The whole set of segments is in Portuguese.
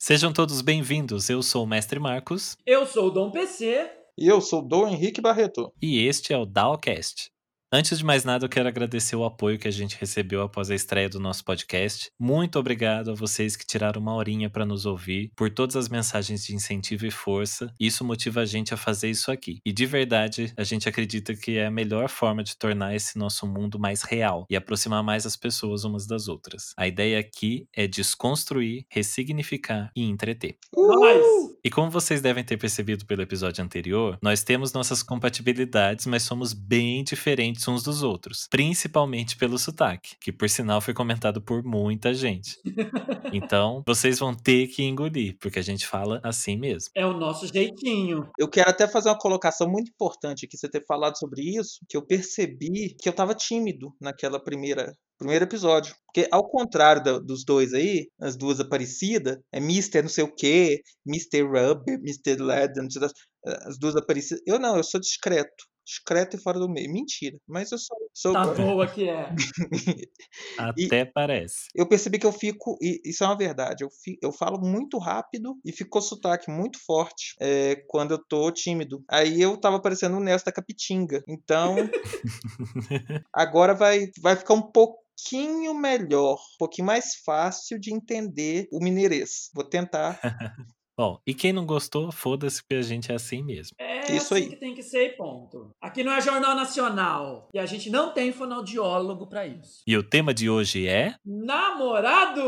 Sejam todos bem-vindos. Eu sou o Mestre Marcos. Eu sou o Dom PC. E eu sou o Dom Henrique Barreto. E este é o Dalcast. Antes de mais nada, eu quero agradecer o apoio que a gente recebeu após a estreia do nosso podcast. Muito obrigado a vocês que tiraram uma horinha para nos ouvir, por todas as mensagens de incentivo e força. Isso motiva a gente a fazer isso aqui. E de verdade, a gente acredita que é a melhor forma de tornar esse nosso mundo mais real e aproximar mais as pessoas umas das outras. A ideia aqui é desconstruir, ressignificar e entreter. E como vocês devem ter percebido pelo episódio anterior, nós temos nossas compatibilidades, mas somos bem diferentes uns dos outros, principalmente pelo sotaque, que por sinal foi comentado por muita gente. Então, vocês vão ter que engolir, porque a gente fala assim mesmo. É o nosso jeitinho. Eu quero até fazer uma colocação muito importante aqui, você ter falado sobre isso, que eu percebi que eu tava tímido naquela primeira primeiro episódio. Porque, ao contrário da- dos dois aí, as duas Aparecidas, é Mr. não sei o quê, Mr. Rubber, Mr. Led, não sei das, as duas Aparecidas. Eu não, eu sou discreto. Discreto e fora do meio. Mentira. Mas eu sou. sou Tá boa que é. Até parece. eu percebi que eu fico, e isso é uma verdade, eu, fi- eu falo muito rápido e ficou sotaque muito forte é, quando eu tô tímido. Aí eu tava parecendo o Nelson da Capitinga. Então, agora vai, vai ficar um pouquinho melhor, um pouquinho mais fácil de entender o mineirês. Vou tentar. Bom, e quem não gostou, foda-se, porque a gente é assim mesmo. É Isso assim aí. que tem que ser, e ponto. Aqui não é Jornal Nacional. E a gente não tem fonoaudiólogo pra isso. E o tema de hoje é. Namorados!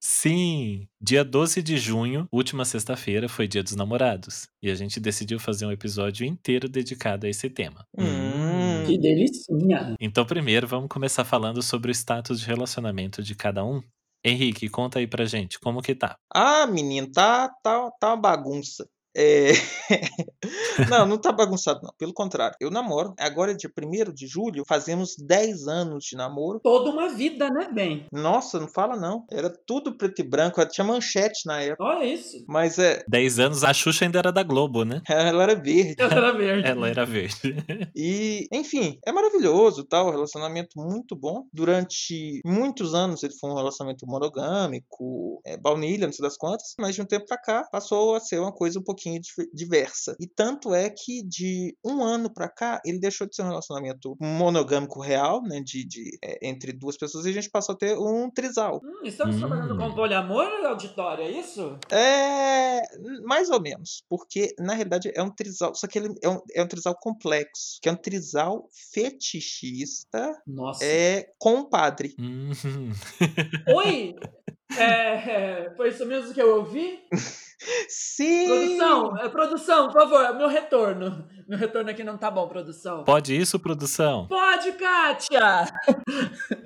Sim! Dia 12 de junho, última sexta-feira, foi Dia dos Namorados. E a gente decidiu fazer um episódio inteiro dedicado a esse tema. Hum. Que delicinha. Então, primeiro, vamos começar falando sobre o status de relacionamento de cada um. Henrique, conta aí pra gente, como que tá? Ah, menino, tá, tá, tá uma bagunça. É... não, não tá bagunçado, não. Pelo contrário, eu namoro. Agora é dia 1 de julho, fazemos 10 anos de namoro. Toda uma vida, né, bem? Nossa, não fala não. Era tudo preto e branco, tinha manchete na época. Olha isso. Mas é, 10 anos, a Xuxa ainda era da Globo, né? ela era verde. Ela era verde. Ela era verde. E, enfim, é maravilhoso, tal, relacionamento muito bom. Durante muitos anos ele foi um relacionamento monogâmico, é, baunilha, não sei das quantas, mas de um tempo pra cá passou a ser uma coisa um pouquinho dif- diversa. E tanto é que de um ano pra cá ele deixou de ser um relacionamento monogâmico real, né, de, de, é, entre duas pessoas, e a gente passou a ter um trisal. Hum, estamos Hum. trabalhando com poliamor, auditório, é isso? É, mais ou menos, porque na realidade é um trisal, só que ele é um, é um trisal complexo, que é um trisal fetichista Nossa. é, com o padre. Hum, Oi! É, é, foi isso mesmo que eu ouvi? Sim! Produção, é, produção, por favor, meu retorno. Meu retorno aqui não tá bom, produção. Pode isso, produção? Pode, Kátia!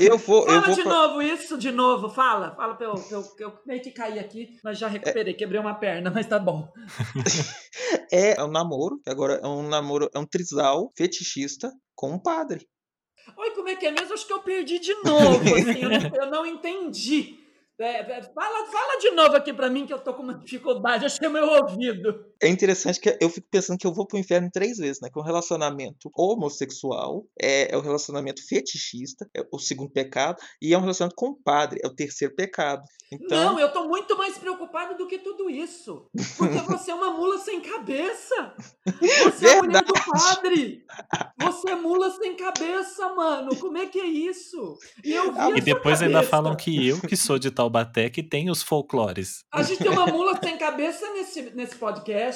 Eu vou, eu Fala vou de novo isso, de novo, fala. Fala pra eu, eu, eu meio que caí aqui, mas já recuperei, quebrei uma perna, mas tá bom. é um namoro, que agora é um namoro, é um trisal fetichista com um padre. Oi, como é que é mesmo? Acho que eu perdi de novo, assim, eu, não, eu não entendi. É, é, fala, fala de novo aqui pra mim que eu tô com uma dificuldade, achei meu ouvido. É interessante que eu fico pensando que eu vou pro inferno três vezes, né? Que é um relacionamento homossexual, é, é o relacionamento fetichista, é o segundo pecado, e é um relacionamento com o padre, é o terceiro pecado. Então, Não, eu tô muito mais preocupado do que tudo isso. Porque você é uma mula sem cabeça. Você é a mulher do padre. Você é mula sem cabeça, mano. Como é que é isso? E eu vi a E depois ainda cabeça. falam que eu, que sou de Taubaté, que tem os folclores. A gente tem uma mula sem cabeça nesse, nesse podcast.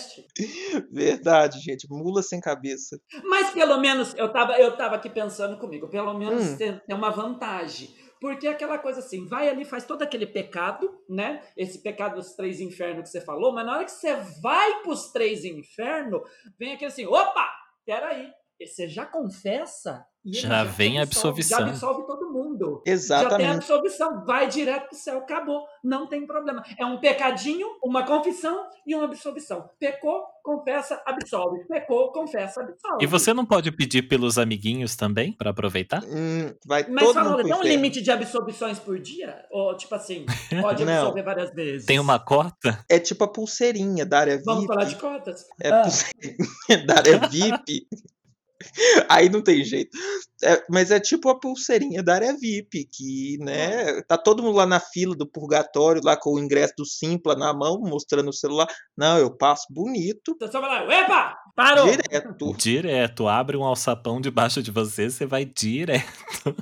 Verdade, gente, mula sem cabeça. Mas pelo menos, eu tava, eu tava aqui pensando comigo, pelo menos Hum. tem, tem uma vantagem. Porque é aquela coisa assim, vai ali, faz todo aquele pecado, né? Esse pecado dos três infernos que você falou, mas na hora que você vai pros três infernos, vem aquele assim, opa, peraí, você já confessa? E ele Já vem a absolve, absolvição. Já absolve todo mundo. Já tem a Exatamente. absolvição, vai direto pro céu, acabou, não tem problema. É um pecadinho, uma confissão e uma absolvição. Pecou, confessa, absolve. Pecou, confessa, absolve. E você não pode pedir pelos amiguinhos também, pra aproveitar? Hum, vai Mas todo fala, mundo tem um limite de absolvições por dia? Ou, tipo assim, pode Não. absolver várias vezes? Tem uma cota? É tipo a pulseirinha da área Vamos VIP. falar de cotas? É Ah. pulseirinha da área VIP. Aí não tem jeito. É, mas é tipo a pulseirinha da área VIP, que, né, tá todo mundo lá na fila do purgatório, lá com o ingresso do Simpla na mão, mostrando o celular. Não, eu passo bonito, Então você vai lá, epa! Parou! direto. Direto, abre um alçapão debaixo de você, você vai direto.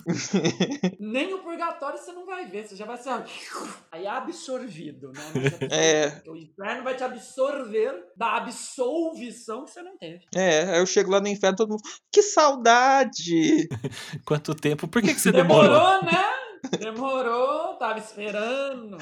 Nem o purgatório você não vai ver, você já vai ser aí absorvido, né? Absorvido. É. O inferno vai te absorver da absolvição que você não teve. É, aí eu chego lá no inferno, todo mundo, que saudade! Quanto tempo? Por que, que você demorou? Demorou, né? Demorou, tava esperando.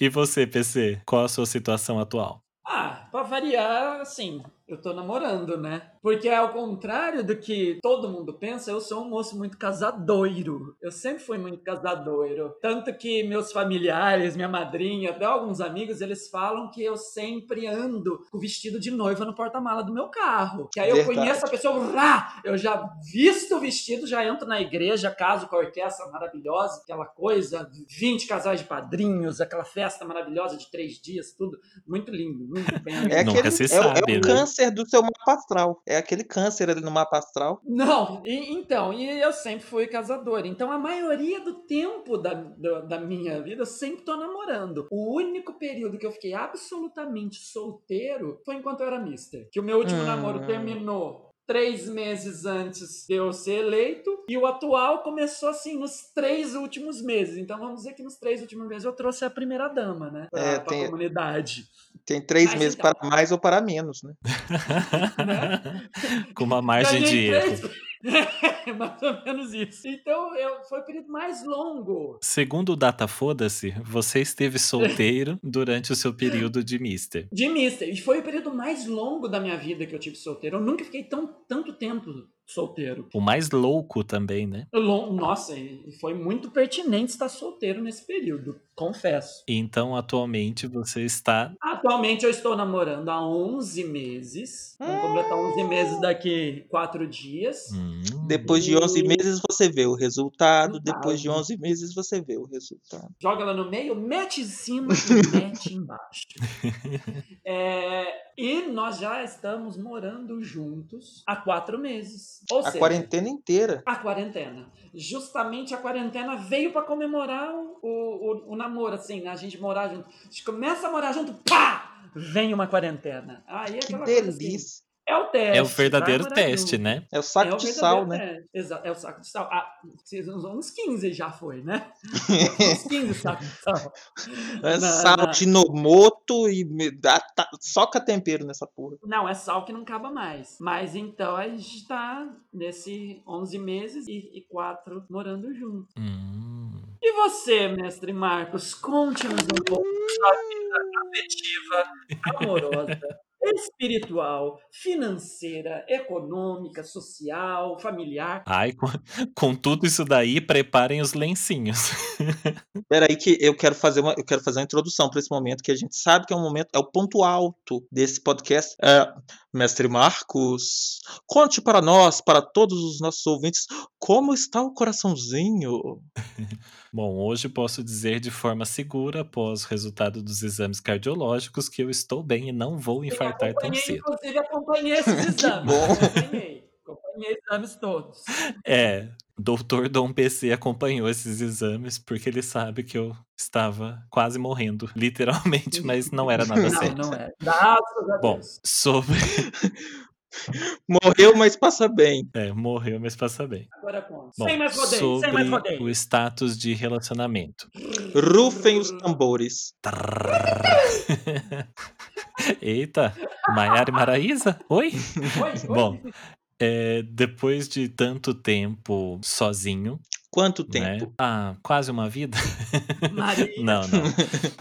E você, PC? Qual a sua situação atual? Ah, pra variar, assim, eu tô namorando, né? Porque ao contrário do que todo mundo pensa, eu sou um moço muito casadoiro. Eu sempre fui muito casadoiro. Tanto que meus familiares, minha madrinha, até alguns amigos, eles falam que eu sempre ando com vestido de noiva no porta-mala do meu carro. Que aí eu Verdade. conheço a pessoa, rá, eu já visto o vestido, já entro na igreja, caso com a orquestra maravilhosa, aquela coisa, 20 casais de padrinhos, aquela festa maravilhosa de três dias, tudo muito lindo, muito bem É Nunca aquele, se é, o- sabe, é né? o câncer do seu mapa astral. É aquele câncer ali no mapa astral. Não, e- então, e eu sempre fui casador. Então, a maioria do tempo da, da, da minha vida, eu sempre tô namorando. O único período que eu fiquei absolutamente solteiro foi enquanto eu era mister. Que o meu último Hum. namoro terminou três meses antes de eu ser eleito. E o atual começou, assim, nos três últimos meses. Então, vamos dizer que nos três últimos meses eu trouxe a primeira dama, né? Pra, É, pra tem- comunidade. Tem três Mas meses então- para mais ou para menos, né? Com uma margem de Ganhei erro. Três- mais ou menos isso. Então, eu, foi o período mais longo. Segundo o Data Foda-se, você esteve solteiro durante o seu período de Mister. De mister. E foi o período mais longo da minha vida que eu tive solteiro. Eu nunca fiquei tão, tanto tempo solteiro. O mais louco também, né? Nossa, e foi muito pertinente estar solteiro nesse período, confesso. Então, atualmente, você está. Atualmente eu estou namorando há 11 meses. Vamos completar 11 meses daqui 4 dias. Hum, Depois de 11 meses você vê o resultado. Depois de 11 meses você vê o resultado. Joga ela no meio, mete em cima e mete embaixo. É, e nós já estamos morando juntos há quatro meses. Ou A seja, quarentena inteira. a quarentena. Justamente a quarentena veio para comemorar o, o, o namoro, assim, né? A gente morar junto. A gente começa a morar junto, pá! Vem uma quarentena. Aí é Que assim, delícia. é o teste. é o verdadeiro morar teste, né? É o saco É o de sal, né? Exato, é o saco de sal. Ah, uns 15 já foi, né? uns 15 sacos de sal. É Na- sal na- de Nomoto e dá, tá, soca tempero nessa porra. Não, é sal que não acaba mais. Mas então a gente tá nesse 11 meses e, e 4 morando junto. Hum. E você, mestre Marcos, conte-nos um pouco da vida afetiva, amorosa, espiritual, financeira, econômica, social, familiar. Ai, com, com tudo isso daí, preparem os lencinhos. Peraí que eu quero fazer uma, eu quero fazer uma introdução para esse momento que a gente sabe que é um momento, é o ponto alto desse podcast. É, Mestre Marcos, conte para nós, para todos os nossos ouvintes, como está o coraçãozinho? Bom, hoje posso dizer de forma segura, após o resultado dos exames cardiológicos, que eu estou bem e não vou infartar tão acompanhei, cedo. inclusive, acompanhei esses exames. bom. Acompanhei. Acompanhei exames todos. É, doutor Dom PC acompanhou esses exames porque ele sabe que eu estava quase morrendo, literalmente, mas não era nada Não, sério. não é. Graças a Bom, Deus. sobre. Morreu, mas passa bem. É, morreu, mas passa bem. Agora conta. Bom, sem mais rodeio, sobre sem mais rodeio. o status de relacionamento. Rufem os tambores. Eita, Maiara e Maraísa? Oi? Oi, oi. Bom, é, depois de tanto tempo sozinho, Quanto né? tempo? Ah, quase uma vida. Maria. Não, não.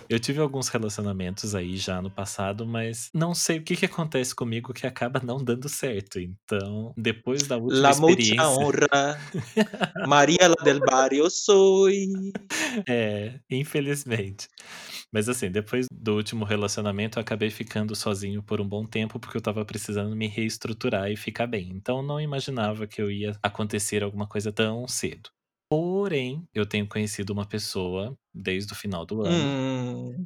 Eu tive alguns relacionamentos aí já no passado, mas não sei o que, que acontece comigo que acaba não dando certo. Então, depois da última La mucha experiência. honra. Maria la del barrio soy. É, infelizmente. Mas assim, depois do último relacionamento, eu acabei ficando sozinho por um bom tempo, porque eu tava precisando me reestruturar e ficar bem. Então, não imaginava que eu ia acontecer alguma coisa tão cedo. Porém, eu tenho conhecido uma pessoa desde o final do ano. Hum,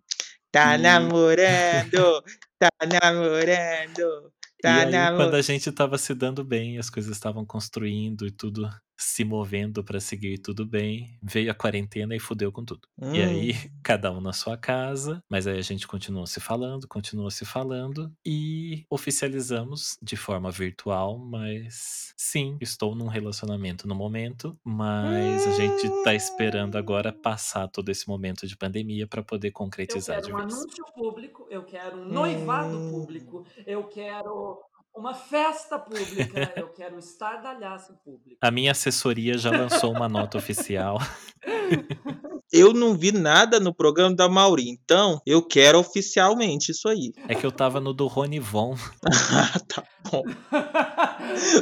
tá E- namorando, tá namorando. Tá e na aí, quando a gente tava se dando bem, as coisas estavam construindo e tudo se movendo pra seguir tudo bem, veio a quarentena e fudeu com tudo. E aí, Hum. cada um na sua casa, mas aí a gente continuou se falando, continuou se falando e oficializamos de forma virtual, mas sim, estou num relacionamento no momento, mas a gente tá esperando agora passar todo esse momento de pandemia pra poder Eu concretizar quero de um vez. anúncio público, eu quero um noivado Hum. público, eu quero uma festa pública, eu quero um estardalhaço público. A minha assessoria já lançou uma nota oficial. Eu não vi nada no programa da Mauri, então eu quero oficialmente isso aí. É que eu tava no do Ronivon. Ah, tá bom.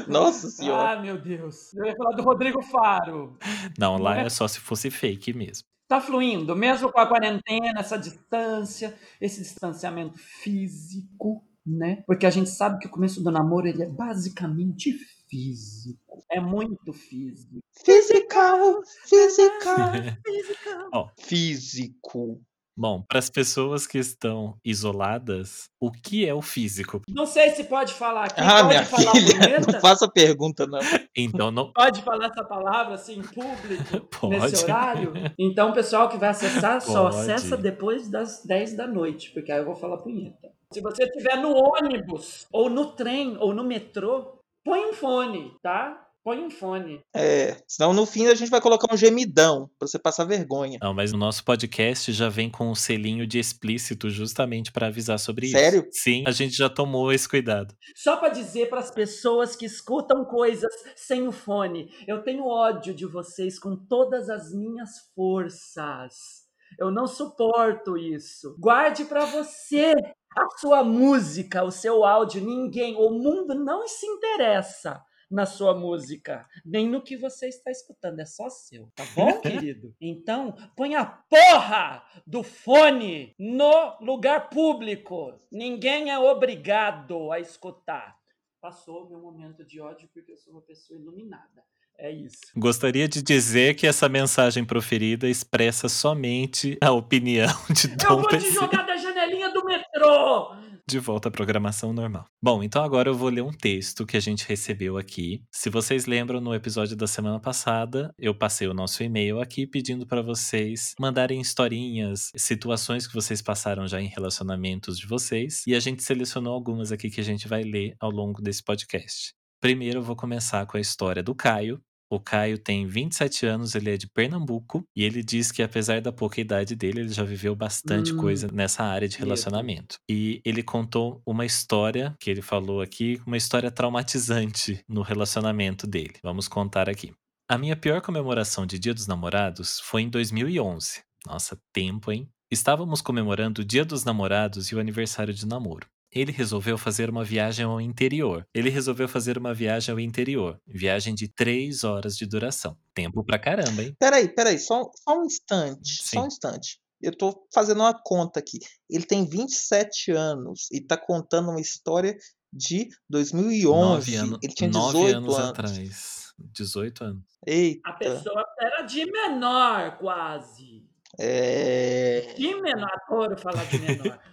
Nossa senhora. Ah, meu Deus. Eu ia falar do Rodrigo Faro. Não, lá é? é só se fosse fake mesmo. Tá fluindo, mesmo com a quarentena, essa distância, esse distanciamento físico, né? Porque a gente sabe que o começo do namoro ele é basicamente físico. É muito físico. Physical, physical, Físico. Ó, físico. bom, para as pessoas que estão isoladas, o que é o físico? Não sei se pode falar aqui. Ah, pode minha falar filha, não faça pergunta, não. Então não Pode falar essa palavra assim em público Pode. nesse horário? Então, o pessoal que vai acessar só Pode. acessa depois das 10 da noite, porque aí eu vou falar punheta. Se você estiver no ônibus, ou no trem, ou no metrô, põe um fone, tá? Põe um fone. É, senão no fim a gente vai colocar um gemidão pra você passar vergonha. Não, mas o nosso podcast já vem com um selinho de explícito justamente para avisar sobre Sério? isso. Sim, a gente já tomou esse cuidado. Só para dizer para as pessoas que escutam coisas sem o fone, eu tenho ódio de vocês com todas as minhas forças. Eu não suporto isso. Guarde para você a sua música, o seu áudio. Ninguém, o mundo não se interessa na sua música, nem no que você está escutando, é só seu, tá bom, querido? Então, põe a porra do fone no lugar público. Ninguém é obrigado a escutar. Passou o meu momento de ódio porque eu sou uma pessoa iluminada. É isso. Gostaria de dizer que essa mensagem proferida expressa somente a opinião de Eu Dom vou te jogar da janelinha do metrô! De volta à programação normal. Bom, então agora eu vou ler um texto que a gente recebeu aqui. Se vocês lembram, no episódio da semana passada, eu passei o nosso e-mail aqui pedindo para vocês mandarem historinhas, situações que vocês passaram já em relacionamentos de vocês, e a gente selecionou algumas aqui que a gente vai ler ao longo desse podcast. Primeiro eu vou começar com a história do Caio. O Caio tem 27 anos, ele é de Pernambuco e ele diz que apesar da pouca idade dele, ele já viveu bastante Hum, coisa nessa área de relacionamento. E ele contou uma história que ele falou aqui, uma história traumatizante no relacionamento dele. Vamos contar aqui. A minha pior comemoração de Dia dos Namorados foi em 2011. Nossa, tempo, hein? Estávamos comemorando o Dia dos Namorados e o aniversário de namoro. Ele resolveu fazer uma viagem ao interior. Ele resolveu fazer uma viagem ao interior. Viagem de três horas de duração. Tempo pra caramba, hein? Peraí, peraí, só, só um instante, só Sim. um instante. Eu tô fazendo uma conta aqui. Ele tem 27 anos e tá contando uma história de 2011. Nove, ano, Ele tinha nove 18 anos, anos. atrás. 18 anos. Eita. A pessoa era de menor, quase. É. De menor. Adoro falar de menor.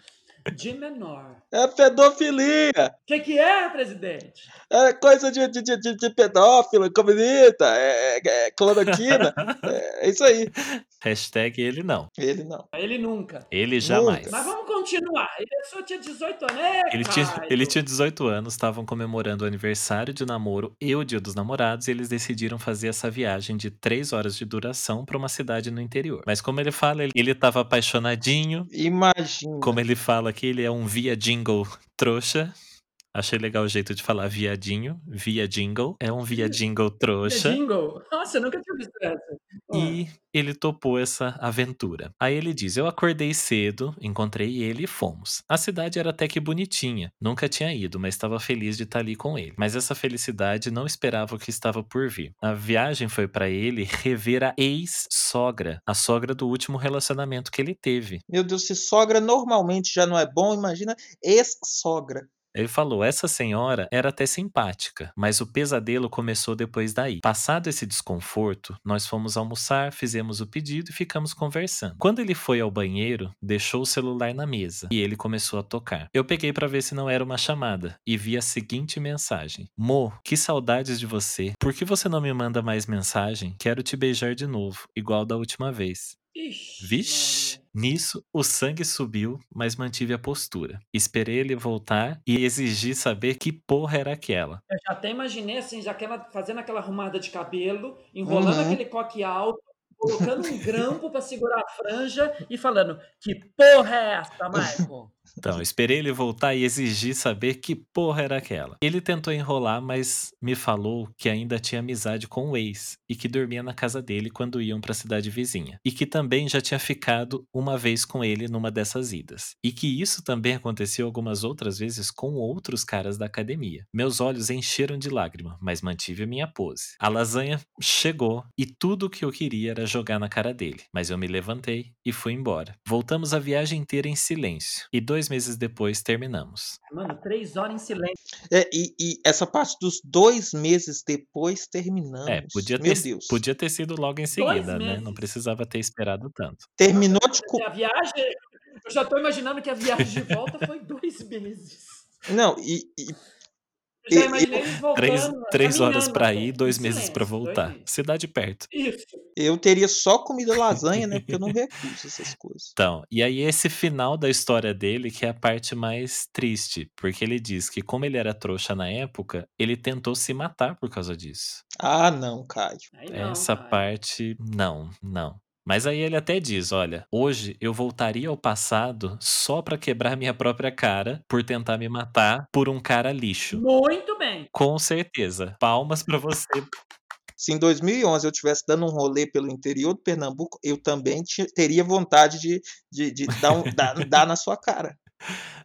De menor. É pedofilia! O que, que é, presidente? É coisa de, de, de, de- pedófilo, comunista, é, é, é cloroquina. é, é isso aí. Hashtag ele não. Ele não. Ele nunca. Ele jamais. Mas vamos continuar. Ele só tinha 18 anos. É, Ele tinha, ele tinha 18 anos, estavam comemorando o aniversário de namoro e o dia dos namorados, e eles decidiram fazer essa viagem de três horas de duração para uma cidade no interior. Mas como ele fala, ele, ele tava apaixonadinho. Imagina. Como ele fala que ele é um via jingle trouxa. Achei legal o jeito de falar viadinho, via jingle. É um via jingle trouxa. jingle? Nossa, eu nunca tinha visto essa. E ele topou essa aventura. Aí ele diz: Eu acordei cedo, encontrei ele e fomos. A cidade era até que bonitinha. Nunca tinha ido, mas estava feliz de estar ali com ele. Mas essa felicidade não esperava o que estava por vir. A viagem foi para ele rever a ex-sogra, a sogra do último relacionamento que ele teve. Meu Deus, se sogra normalmente já não é bom, imagina ex-sogra. Ele falou: essa senhora era até simpática, mas o pesadelo começou depois daí. Passado esse desconforto, nós fomos almoçar, fizemos o pedido e ficamos conversando. Quando ele foi ao banheiro, deixou o celular na mesa e ele começou a tocar. Eu peguei para ver se não era uma chamada e vi a seguinte mensagem: Mo, que saudades de você. Por que você não me manda mais mensagem? Quero te beijar de novo, igual da última vez. Ixi, Vixe! Nisso, o sangue subiu, mas mantive a postura. Esperei ele voltar e exigi saber que porra era aquela. Eu já até imaginei assim, já aquela, fazendo aquela arrumada de cabelo, enrolando Uhum. aquele coque alto, colocando um grampo pra segurar a franja e falando: Que porra é essa, Michael? Então, esperei ele voltar e exigi saber que porra era aquela. Ele tentou enrolar, mas me falou que ainda tinha amizade com o ex e que dormia na casa dele quando iam pra cidade vizinha. E que também já tinha ficado uma vez com ele numa dessas idas. E que isso também aconteceu algumas outras vezes com outros caras da academia. Meus olhos encheram de lágrima, mas mantive a minha pose. A lasanha chegou e tudo o que eu queria era jogar na cara dele, mas eu me levantei e fui embora. Voltamos a viagem inteira em silêncio e dois meses depois terminamos. Mano, três horas em silêncio. É, e, e essa parte dos dois meses depois terminamos. É, podia Meu ter, Deus. podia ter sido logo em seguida, né? meses. Não precisava ter esperado tanto. Terminou de. E a viagem. Eu já tô imaginando que a viagem de volta foi dois meses. Não, e, e Eu já E- imaginei eles voltando. Três, três horas até, ir, dois meses pra silêncio, voltar. dois. Cidade perto. Isso. Eu teria só comido lasanha, né? Porque eu não recuso essas coisas. Então, e aí esse final da história dele que é a parte mais triste, porque ele diz que como ele era trouxa na época, ele tentou se matar por causa disso. Ah, não, Caio. Aí não, Essa cara. parte, não, não. Mas aí ele até diz, olha, hoje eu voltaria ao passado só pra quebrar minha própria cara por tentar me matar por um cara lixo. Muito bem. Com certeza. Palmas pra você. Se em 2011 eu estivesse dando um rolê pelo interior do Pernambuco, eu também teria vontade de, de, de dar, um, dar, dar na sua cara.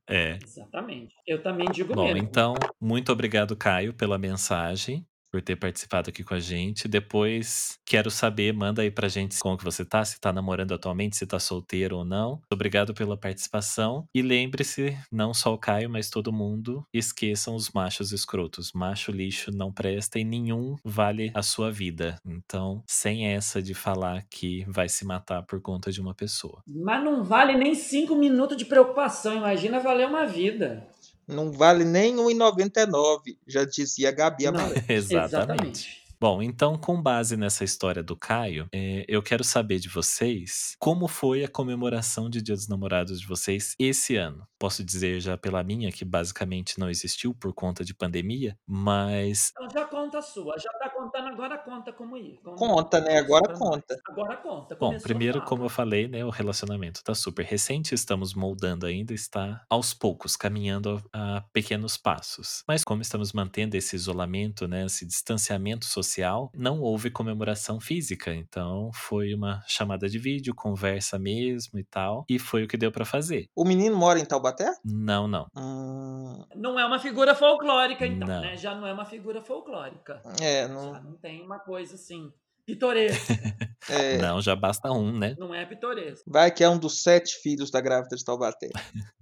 É. Exatamente. Eu também digo Bom, mesmo. então, muito obrigado, Caio, pela mensagem, por ter participado aqui com a gente. Depois, quero saber, manda aí pra gente como que você tá, se tá namorando atualmente, se tá solteiro ou não. Obrigado pela participação. E lembre-se, não só o Caio, mas todo mundo, esqueçam os machos escrotos. Macho lixo não presta e nenhum vale a sua vida. Então, sem essa de falar que vai se matar por conta de uma pessoa. Mas não vale nem cinco minutos de preocupação. Imagina valer uma vida. Não vale nem 1,99, já dizia a Gabi Não. Amarelo. Exatamente. Bom, então, com base nessa história do Caio, eh, eu quero saber de vocês como foi a comemoração de Dia dos Namorados de vocês esse ano. Posso dizer já pela minha, que basicamente não existiu por conta de pandemia, mas Então já conta a sua. Já tá contando, agora conta como ir. Conta, Conta, né? Agora conta. Agora conta. Bom, primeiro, como eu falei, né, o relacionamento tá super recente, estamos moldando ainda, está aos poucos, caminhando a, a pequenos passos. Mas como estamos mantendo esse isolamento, né, esse distanciamento social, não houve comemoração física, então foi uma chamada de vídeo, conversa mesmo e tal, e foi o que deu pra fazer. O menino mora em Taubaté? Não, não. Hum, Não é uma figura folclórica, então, Não. né? Já não é uma figura folclórica. é, Já não. não tem uma coisa assim. Pitoresca. é, Não, já basta um, né? não é pitoresca. vai que é um dos sete filhos da grávida de Taubaté.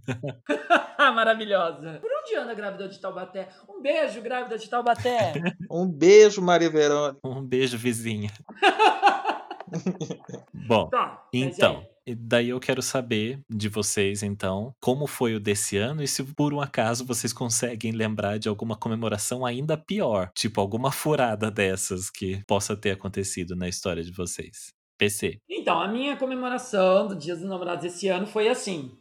Maravilhosa. Por onde anda a grávida de Taubaté? Um beijo, grávida de Taubaté. Um beijo, Maria Verônica. Um beijo, vizinha. Bom, tá. Então, aí? E daí eu quero saber de vocês, então, como foi o desse ano e se por um acaso vocês conseguem lembrar de alguma comemoração ainda pior, tipo alguma furada dessas que possa ter acontecido na história de vocês. PC. Então, a minha comemoração do Dia dos Namorados esse ano foi assim.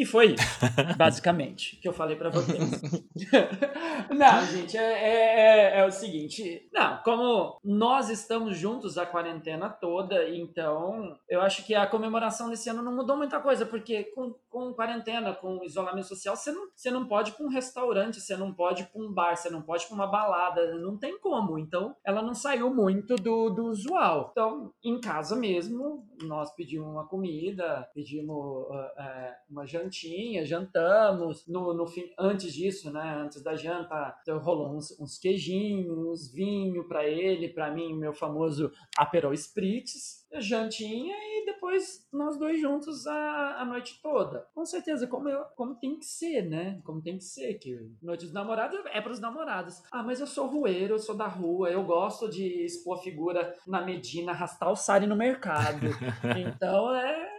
E foi isso, basicamente, que eu falei pra vocês. não, gente, é, é- é- é o seguinte. Não, como nós estamos juntos a quarentena toda, então eu acho que a comemoração desse ano não mudou muita coisa, porque com, com quarentena, com isolamento social, você não, você não pode ir pra um restaurante, você não pode ir pra um bar, você não pode ir pra uma balada, não tem como. Então, ela não saiu muito do, do usual. Então, em casa mesmo, nós pedimos uma comida, pedimos ah, eh, uma jantinha, jantamos. No, no fim, antes disso, né? Antes da janta, então, rolou uns, uns queijinhos, vinho para ele, para mim, meu famoso Aperol Spritz, jantinha e depois nós dois juntos a, a noite toda. Com certeza, como, eu, como tem que ser, né? Como tem que ser, que noite dos namorados é para os namorados. Ah, mas eu sou rueiro, eu sou da rua, eu gosto de expor a figura na Medina, arrastar o Sari no mercado. então é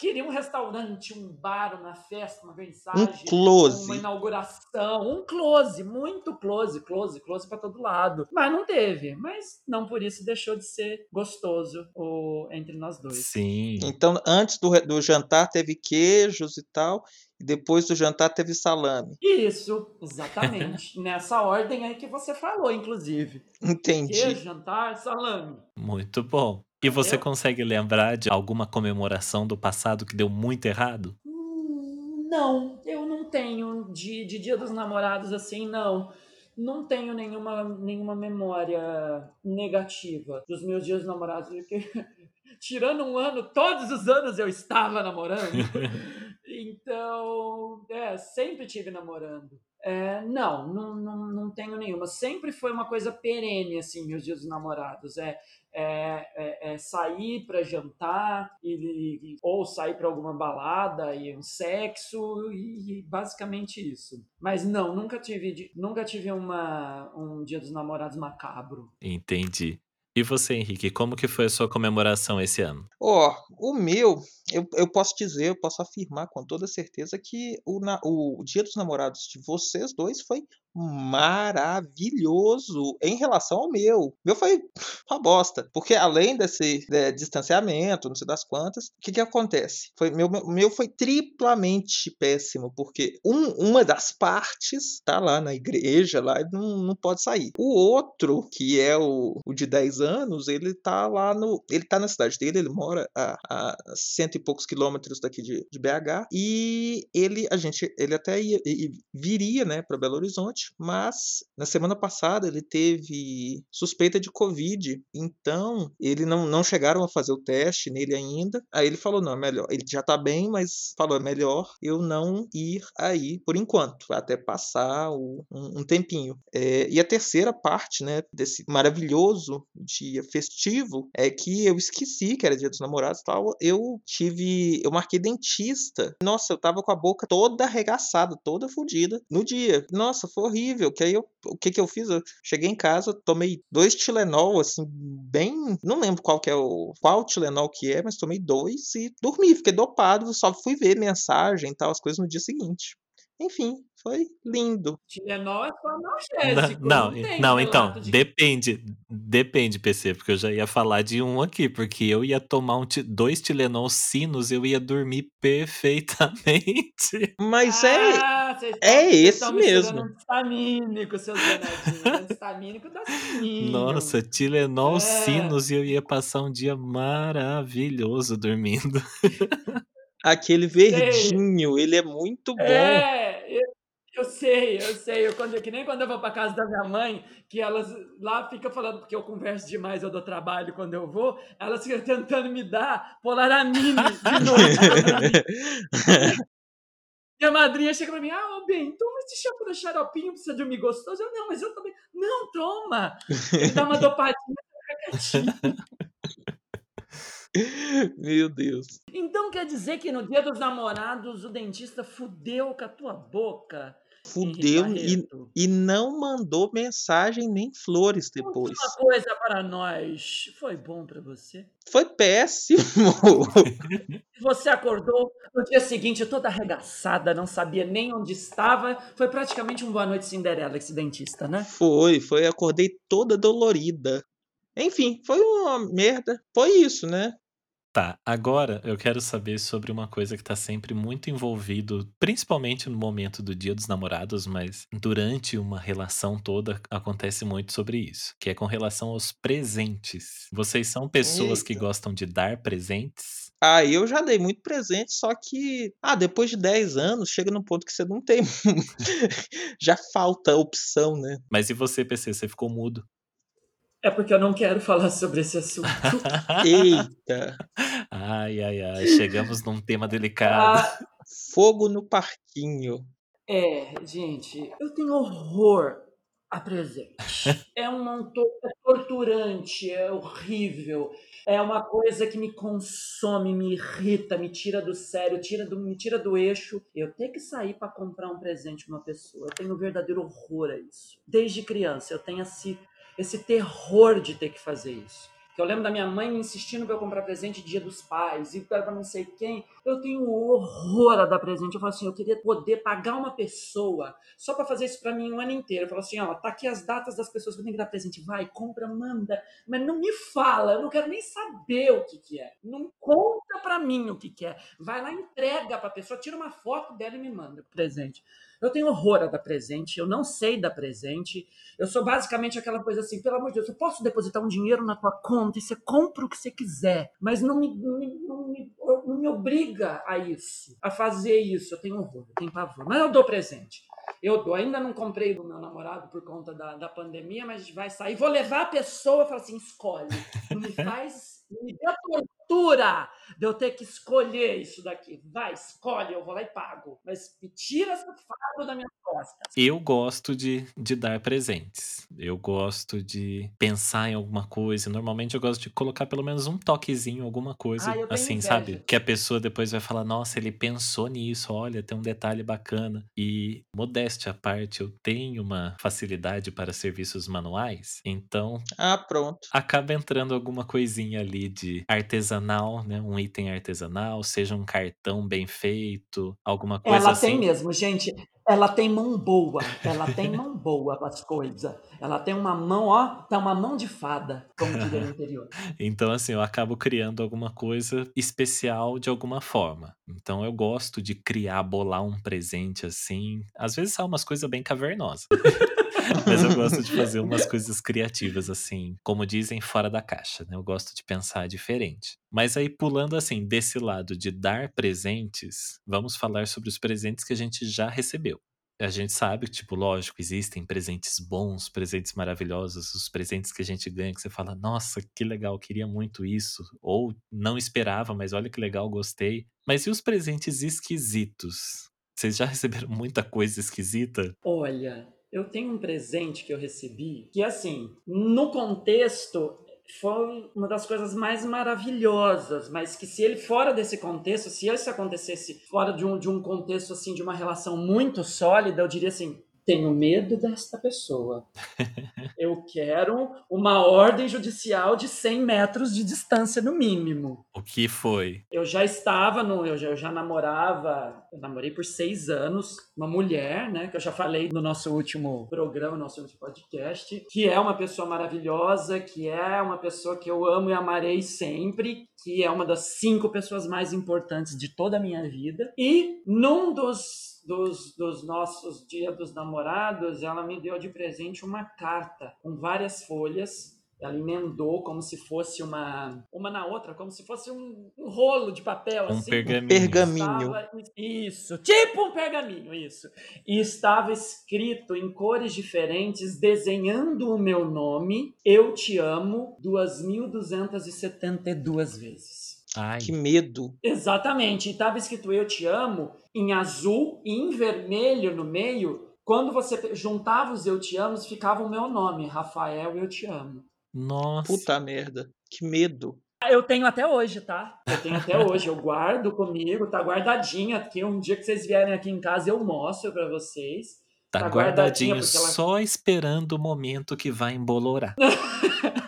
queria um restaurante, um bar, uma festa, uma vernissagem. Um close. Uma inauguração. Um close, muito close, close, close para todo lado. Mas não teve. Mas não por isso deixou de ser gostoso o, entre nós dois. Sim. Então, antes do, do jantar teve queijos e tal. E depois do jantar teve salame. Isso, exatamente. Nessa ordem aí que você falou, inclusive. Entendi. Queijo, jantar, salame. Muito bom. E você Eu- consegue lembrar de alguma comemoração do passado que deu muito errado? Hum, Não, eu não tenho de, de Dia dos Namorados assim, não. Não tenho nenhuma, nenhuma memória negativa dos meus dias dos namorados, porque tirando um ano, todos os anos eu estava namorando. Então, é, sempre tive namorando. É, não, não, não, não tenho nenhuma. Sempre foi uma coisa perene, assim, meus dias dos namorados. É, é, é, é sair para jantar e, e- ou sair para alguma balada e um sexo e, e basicamente isso. Mas não, nunca tive nunca tive uma um Dia dos Namorados macabro. Entendi. E você, Henrique, como que foi a sua comemoração esse ano? Ó, o meu, eu, eu posso dizer, eu posso afirmar com toda certeza que o, na- o Dia dos Namorados de vocês dois foi maravilhoso em relação ao meu. Meu foi uma bosta, porque além desse é, distanciamento, não sei das quantas, o que que acontece? Foi, meu, meu- foi triplamente péssimo, porque um- uma das partes tá lá na igreja, lá não, não pode sair. O outro, que é o, o de 10 anos, ele tá lá no. Ele tá na cidade dele, ele mora a, a cento e poucos quilômetros daqui de, de BH. E ele, a gente, ele até ia, e viria, né, para Belo Horizonte, mas na semana passada ele teve suspeita de Covid, então ele não, não chegaram a fazer o teste nele ainda. Aí ele falou: não, é melhor. Ele já tá bem, mas falou: é melhor eu não ir aí por enquanto, até passar o- um, um tempinho. É, e a terceira parte, né, desse maravilhoso dia festivo é que eu esqueci que era dia dos namorados e tal. Eu tive. Eu marquei dentista. Nossa, eu tava com a boca toda arregaçada, toda fodida no dia. Nossa, foi horrível. Que aí eu, o que que eu fiz? Eu cheguei em casa, tomei dois Tilenol, assim, bem. Não lembro qual que é o. Qual Tilenol que é, mas tomei dois e dormi. Fiquei dopado, só fui ver mensagem e tal, as coisas no dia seguinte. Enfim, foi lindo. Tilenol é só Não, analgésico. não, não, relato então, de- depende. Depende, PC, porque eu já ia falar de um aqui, porque eu ia tomar um dois Tilenol sinos, eu ia dormir perfeitamente. Mas é. Ah, é vocês esse mesmo. Antistamínico, seus. Antistamínico dá sininho. Nossa, Tilenol É. sinos e eu ia passar um dia maravilhoso dormindo. Aquele verdinho, ele é muito bom. É, eu, eu sei, eu sei. Eu, quando, que nem quando eu vou pra casa da minha mãe, que elas lá ficam falando, porque eu converso demais, eu dou trabalho quando eu vou, elas ficam tentando me dar polaramine de noite. Minha madrinha chega pra mim, ah, ô bem, toma esse shampoo da xaropinho pra você dormir gostoso. Eu, não, mas eu também. Não, toma! Ele dá uma dopadinha fica quietinho. Meu Deus. Então quer dizer que no dia dos namorados o dentista fudeu com a tua boca? Fudeu e, e não mandou mensagem nem flores depois. Uma coisa para nós. Foi bom para você? Foi péssimo. Você acordou no dia seguinte toda arregaçada, não sabia nem onde estava. Foi praticamente um boa noite Cinderela esse dentista, né? Foi, foi, acordei toda dolorida. Enfim, foi uma merda. Foi isso, né? Tá, agora eu quero saber sobre uma coisa que tá sempre muito envolvido, principalmente no momento do Dia dos Namorados, mas durante uma relação toda acontece muito sobre isso, que é com relação aos presentes. Vocês são pessoas que Eita. gostam de dar presentes? Ah, eu já dei muito presente, só que, ah, depois de 10 anos, chega num ponto que você não tem. já falta opção, né? Mas e você, PC, você ficou mudo? É porque eu não quero falar sobre esse assunto. Eita. ai, ai, ai, chegamos num tema delicado. Ah, Fogo no parquinho. é, gente, eu tenho horror, a presente. É uma é torturante, é horrível. É uma coisa que me consome, me irrita, me tira do sério, tira do, me tira do eixo. Eu tenho que sair para comprar um presente para uma pessoa. Eu tenho um verdadeiro horror a isso. Desde criança, eu tenho esse, esse terror de ter que fazer isso. Eu lembro da minha mãe insistindo para eu comprar presente dia dos pais, e para não sei quem. Eu tenho horror a dar presente. Eu falo assim, eu queria poder pagar uma pessoa só para fazer isso para mim um ano inteiro. Eu falo assim, ó, tá aqui as datas das pessoas que eu tenho que dar presente. Vai, compra, manda. Mas não me fala, eu não quero nem saber o que que é. Não conta para mim o que que é. Vai lá, entrega para a pessoa, tira uma foto dela e me manda presente. Eu tenho horror a dar presente, eu não sei dar presente. Eu sou basicamente aquela coisa assim, pelo amor de Deus, eu posso depositar um dinheiro na tua conta e você compra o que você quiser, mas não me, me, não me, não me obriga a isso, a fazer isso. Eu tenho horror, eu tenho pavor. Mas eu dou presente. Eu dou. Ainda não comprei do meu namorado por conta da, da pandemia, mas vai sair. Vou levar a pessoa e falar assim: escolhe. Não me faz. Não me dê tortura de eu ter que escolher isso daqui. Vai, escolhe, eu vou lá e pago. Mas me tira essa fardo da minha costa. Eu gosto de, de dar presentes. Eu gosto de pensar em alguma coisa. Normalmente eu gosto de colocar pelo menos um toquezinho, alguma coisa. Ah, assim, inveja. sabe? Que a pessoa depois vai falar: nossa, ele pensou nisso, olha, tem um detalhe bacana. E, modéstia à parte, eu tenho uma facilidade para serviços manuais. Então, ah, pronto. Acaba entrando alguma coisinha ali de artesanal, né? Um item artesanal, seja um cartão bem feito, alguma coisa ela assim. Ela tem mesmo, gente. Ela tem mão boa, ela tem mão boa para as coisas. Ela tem uma mão, ó, tá uma mão de fada, como diria no interior. então, assim, eu acabo criando alguma coisa especial de alguma forma. Então, eu gosto de criar, bolar um presente assim. Às vezes são umas coisas bem cavernosas. Mas eu gosto de fazer umas coisas criativas, assim, como dizem, fora da caixa, né? Eu gosto de pensar diferente. Mas aí, pulando assim, desse lado de dar presentes, vamos falar sobre os presentes que a gente já recebeu. A gente sabe que, tipo, lógico, existem presentes bons, presentes maravilhosos, os presentes que a gente ganha que você fala, nossa, que legal, queria muito isso. Ou não esperava, mas olha que legal, gostei. Mas e os presentes esquisitos? Vocês já receberam muita coisa esquisita? Olha, eu tenho um presente que eu recebi que, assim, no contexto, foi uma das coisas mais maravilhosas, mas que se ele fora desse contexto, se isso acontecesse fora de um, de um contexto, assim, de uma relação muito sólida, eu diria assim, tenho medo desta pessoa. Eu quero uma ordem judicial de 100 metros de distância no mínimo. O que foi? Eu já estava no, eu já, eu já namorava, eu namorei por seis anos uma mulher, né, que eu já falei no nosso último programa, no nosso último podcast, que é uma pessoa maravilhosa, que é uma pessoa que eu amo e amarei sempre, que é uma das cinco pessoas mais importantes de toda a minha vida. E num dos dos, dos nossos Dia dos Namorados, ela me deu de presente uma carta com várias folhas ela emendou como se fosse uma uma na outra, como se fosse um, um rolo de papel, um assim. Pergaminho. pergaminho. Estava, isso, tipo um pergaminho, isso. E estava escrito em cores diferentes, desenhando o meu nome, Eu Te Amo, 2.272 vezes. Ai. Que medo. Exatamente. E estava escrito Eu Te Amo em azul e em vermelho no meio. Quando você juntava os Eu Te Amos, ficava o meu nome, Rafael Eu Te Amo. Nossa. Puta merda. Que medo. Eu tenho até hoje, tá? Eu tenho até hoje. Eu guardo comigo, tá guardadinha aqui. Um dia que vocês vierem aqui em casa, eu mostro para vocês. Tá, Tá guardadinho, guardadinha porque ela- só esperando o momento que vai embolorar.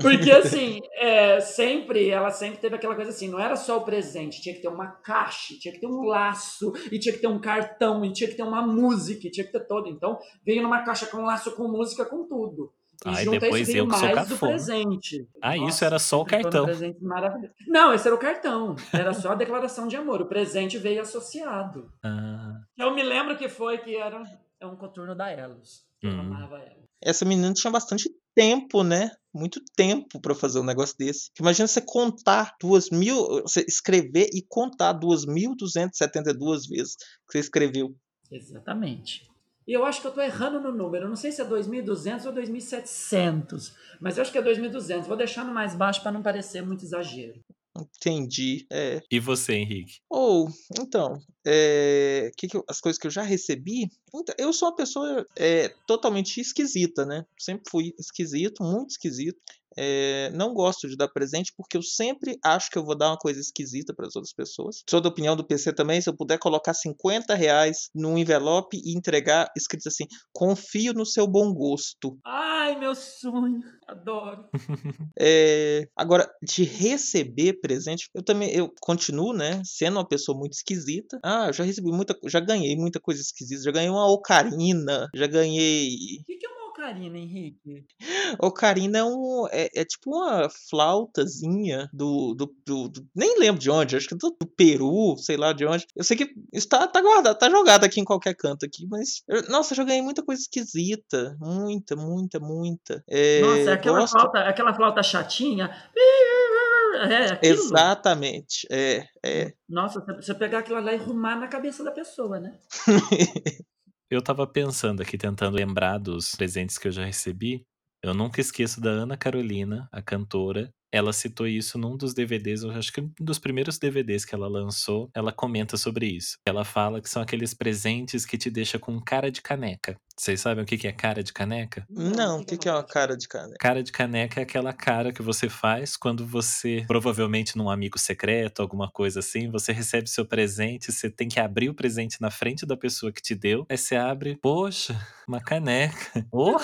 Porque assim, é, sempre, ela sempre teve aquela coisa assim, não era só o presente, tinha que ter uma caixa, tinha que ter um laço, e tinha que ter um cartão, e tinha que ter uma música, e tinha que ter todo. Então, veio numa caixa com laço, com música, com tudo. E Ai, junto a depois isso eu que sou mais do presente. Ah, Nossa, isso era só o um cartão. maravilhoso. Não, esse era o cartão. Era só a declaração de amor. O presente veio associado. Ah, Eu me lembro que foi que era é um contorno da Elos. Eu Hum. amava ela. Essa menina tinha bastante tempo, né? Muito tempo pra fazer um negócio desse. Imagina você contar duas mil, você escrever e contar 2.272 vezes que você escreveu. Exatamente. E eu acho que eu estou errando no número. Eu não sei se é 2.200 ou 2.700. Mas eu acho que é 2.200. Vou deixar no mais baixo para não parecer muito exagero. Entendi, é. E você, Henrique? Ou, então, eh, que que eu as coisas que eu já recebi, então, eu sou uma pessoa, eh, totalmente esquisita, né, sempre fui esquisito, muito esquisito. Eh, não gosto de dar presente, porque eu sempre acho que eu vou dar uma coisa esquisita para as outras pessoas. Sou da opinião do PC também, se eu puder colocar R$50 num envelope e entregar escrito assim: "Confio no seu bom gosto". Ai, meu sonho, adoro. Eh, agora, de receber presente, eu também eu continuo, né, sendo uma pessoa muito esquisita. Ah, eu já recebi muita já ganhei muita coisa esquisita, já ganhei uma ocarina, já ganhei Que que é uma ocarina, Henrique? Ocarina é um é é tipo uma flautazinha do do do do nem lembro de onde, acho que do do Peru, sei lá de onde. Eu sei que está tá guardado, tá jogado aqui em qualquer canto aqui, mas eu nossa, já ganhei muita coisa esquisita, muita, muita, muita. Nossa, é aquela gosto flauta aquela flauta chatinha? É aquilo? Exatamente, é, é. Nossa, você você pegar aquilo lá e arrumar na cabeça da pessoa, né. Eu estava pensando aqui, tentando lembrar dos presentes que eu já recebi. Eu nunca esqueço da Ana Carolina, a cantora. Ela citou isso num dos DVDs, eu acho que um dos primeiros DVDs que ela lançou, ela comenta sobre isso. Ela fala que são aqueles presentes que te deixa com cara de caneca. Vocês sabem o que é cara de caneca? Não, o que é uma cara de caneca? Cara de caneca é aquela cara que você faz quando você, provavelmente num amigo secreto, alguma coisa assim, você recebe seu presente, você tem que abrir o presente na frente da pessoa que te deu, aí você abre, poxa, uma caneca. Oh!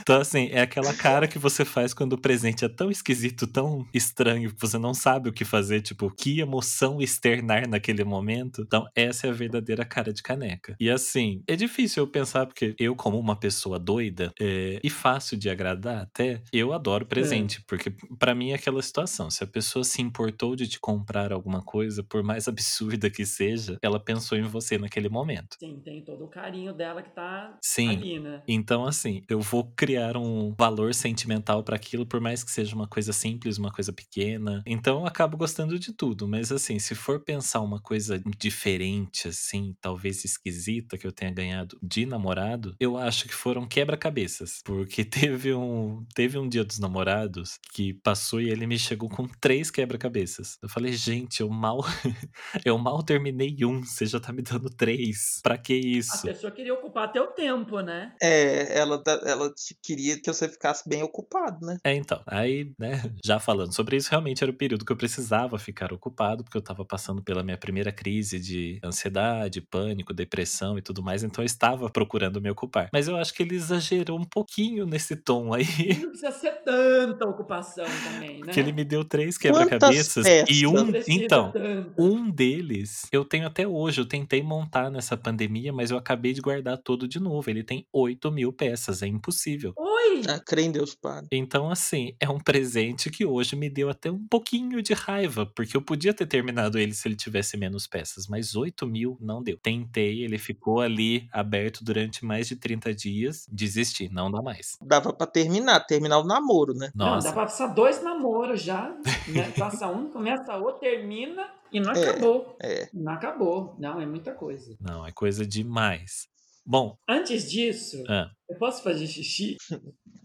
Então, assim, é aquela cara que você faz quando o presente é tão esquisito, tão estranho, que você não sabe o que fazer, tipo, que emoção externar naquele momento. Então, essa é a verdadeira cara de caneca. E assim, é difícil eu pensar, porque eu, como uma pessoa doida é, e fácil de agradar até, eu adoro presente, porque pra mim é aquela situação. Se a pessoa se importou de te comprar alguma coisa, por mais absurda que seja, ela pensou em você naquele momento. Sim, tem todo o carinho dela que tá Sim. ali, né. Então, assim, eu vou criar um valor sentimental pra aquilo, por mais que seja uma coisa simples, uma coisa pequena. Então, eu acabo gostando de tudo. Mas, assim, se for pensar uma coisa diferente, assim, talvez esquisita, que eu tenha ganhado de namorado, eu acho que foram quebra-cabeças. Porque teve um, teve um dia dos namorados que passou e ele me chegou com três quebra-cabeças. Eu falei, gente, eu mal, eu mal terminei um, você já tá me dando três. Pra que A isso? pessoa queria ocupar teu tempo, né. É, ela tá ela queria que você ficasse bem ocupado, né. É, então, aí, né, já falando sobre isso, realmente era o período que eu precisava ficar ocupado, porque eu estava passando pela minha primeira crise de ansiedade, pânico, depressão e tudo mais, então eu estava procurando me ocupar. Mas eu acho que ele exagerou um pouquinho nesse tom aí, Não precisa ser tanta ocupação também, né. que ele me deu três quebra-cabeças e um, então, tanto. um deles eu tenho até hoje. Eu tentei montar nessa pandemia, mas eu acabei de guardar todo de novo. Ele tem 8 mil peças, é impossível. Oi! Ah, crê em Deus, Padre. Então, assim, é um presente que hoje me deu até um pouquinho de raiva, porque eu podia ter terminado ele se ele tivesse menos peças, mas 8 mil não deu. Tentei, ele ficou ali aberto durante mais de 30 dias, desisti, não dá mais. Dava pra terminar, terminar o namoro, né. Não, dá Nossa, pra passar dois namoros já, né, passa um, começa outro, termina e não É, acabou. é. Não acabou. Não, é muita coisa. não, é coisa demais. Bom, Antes disso, ah, eu posso fazer xixi?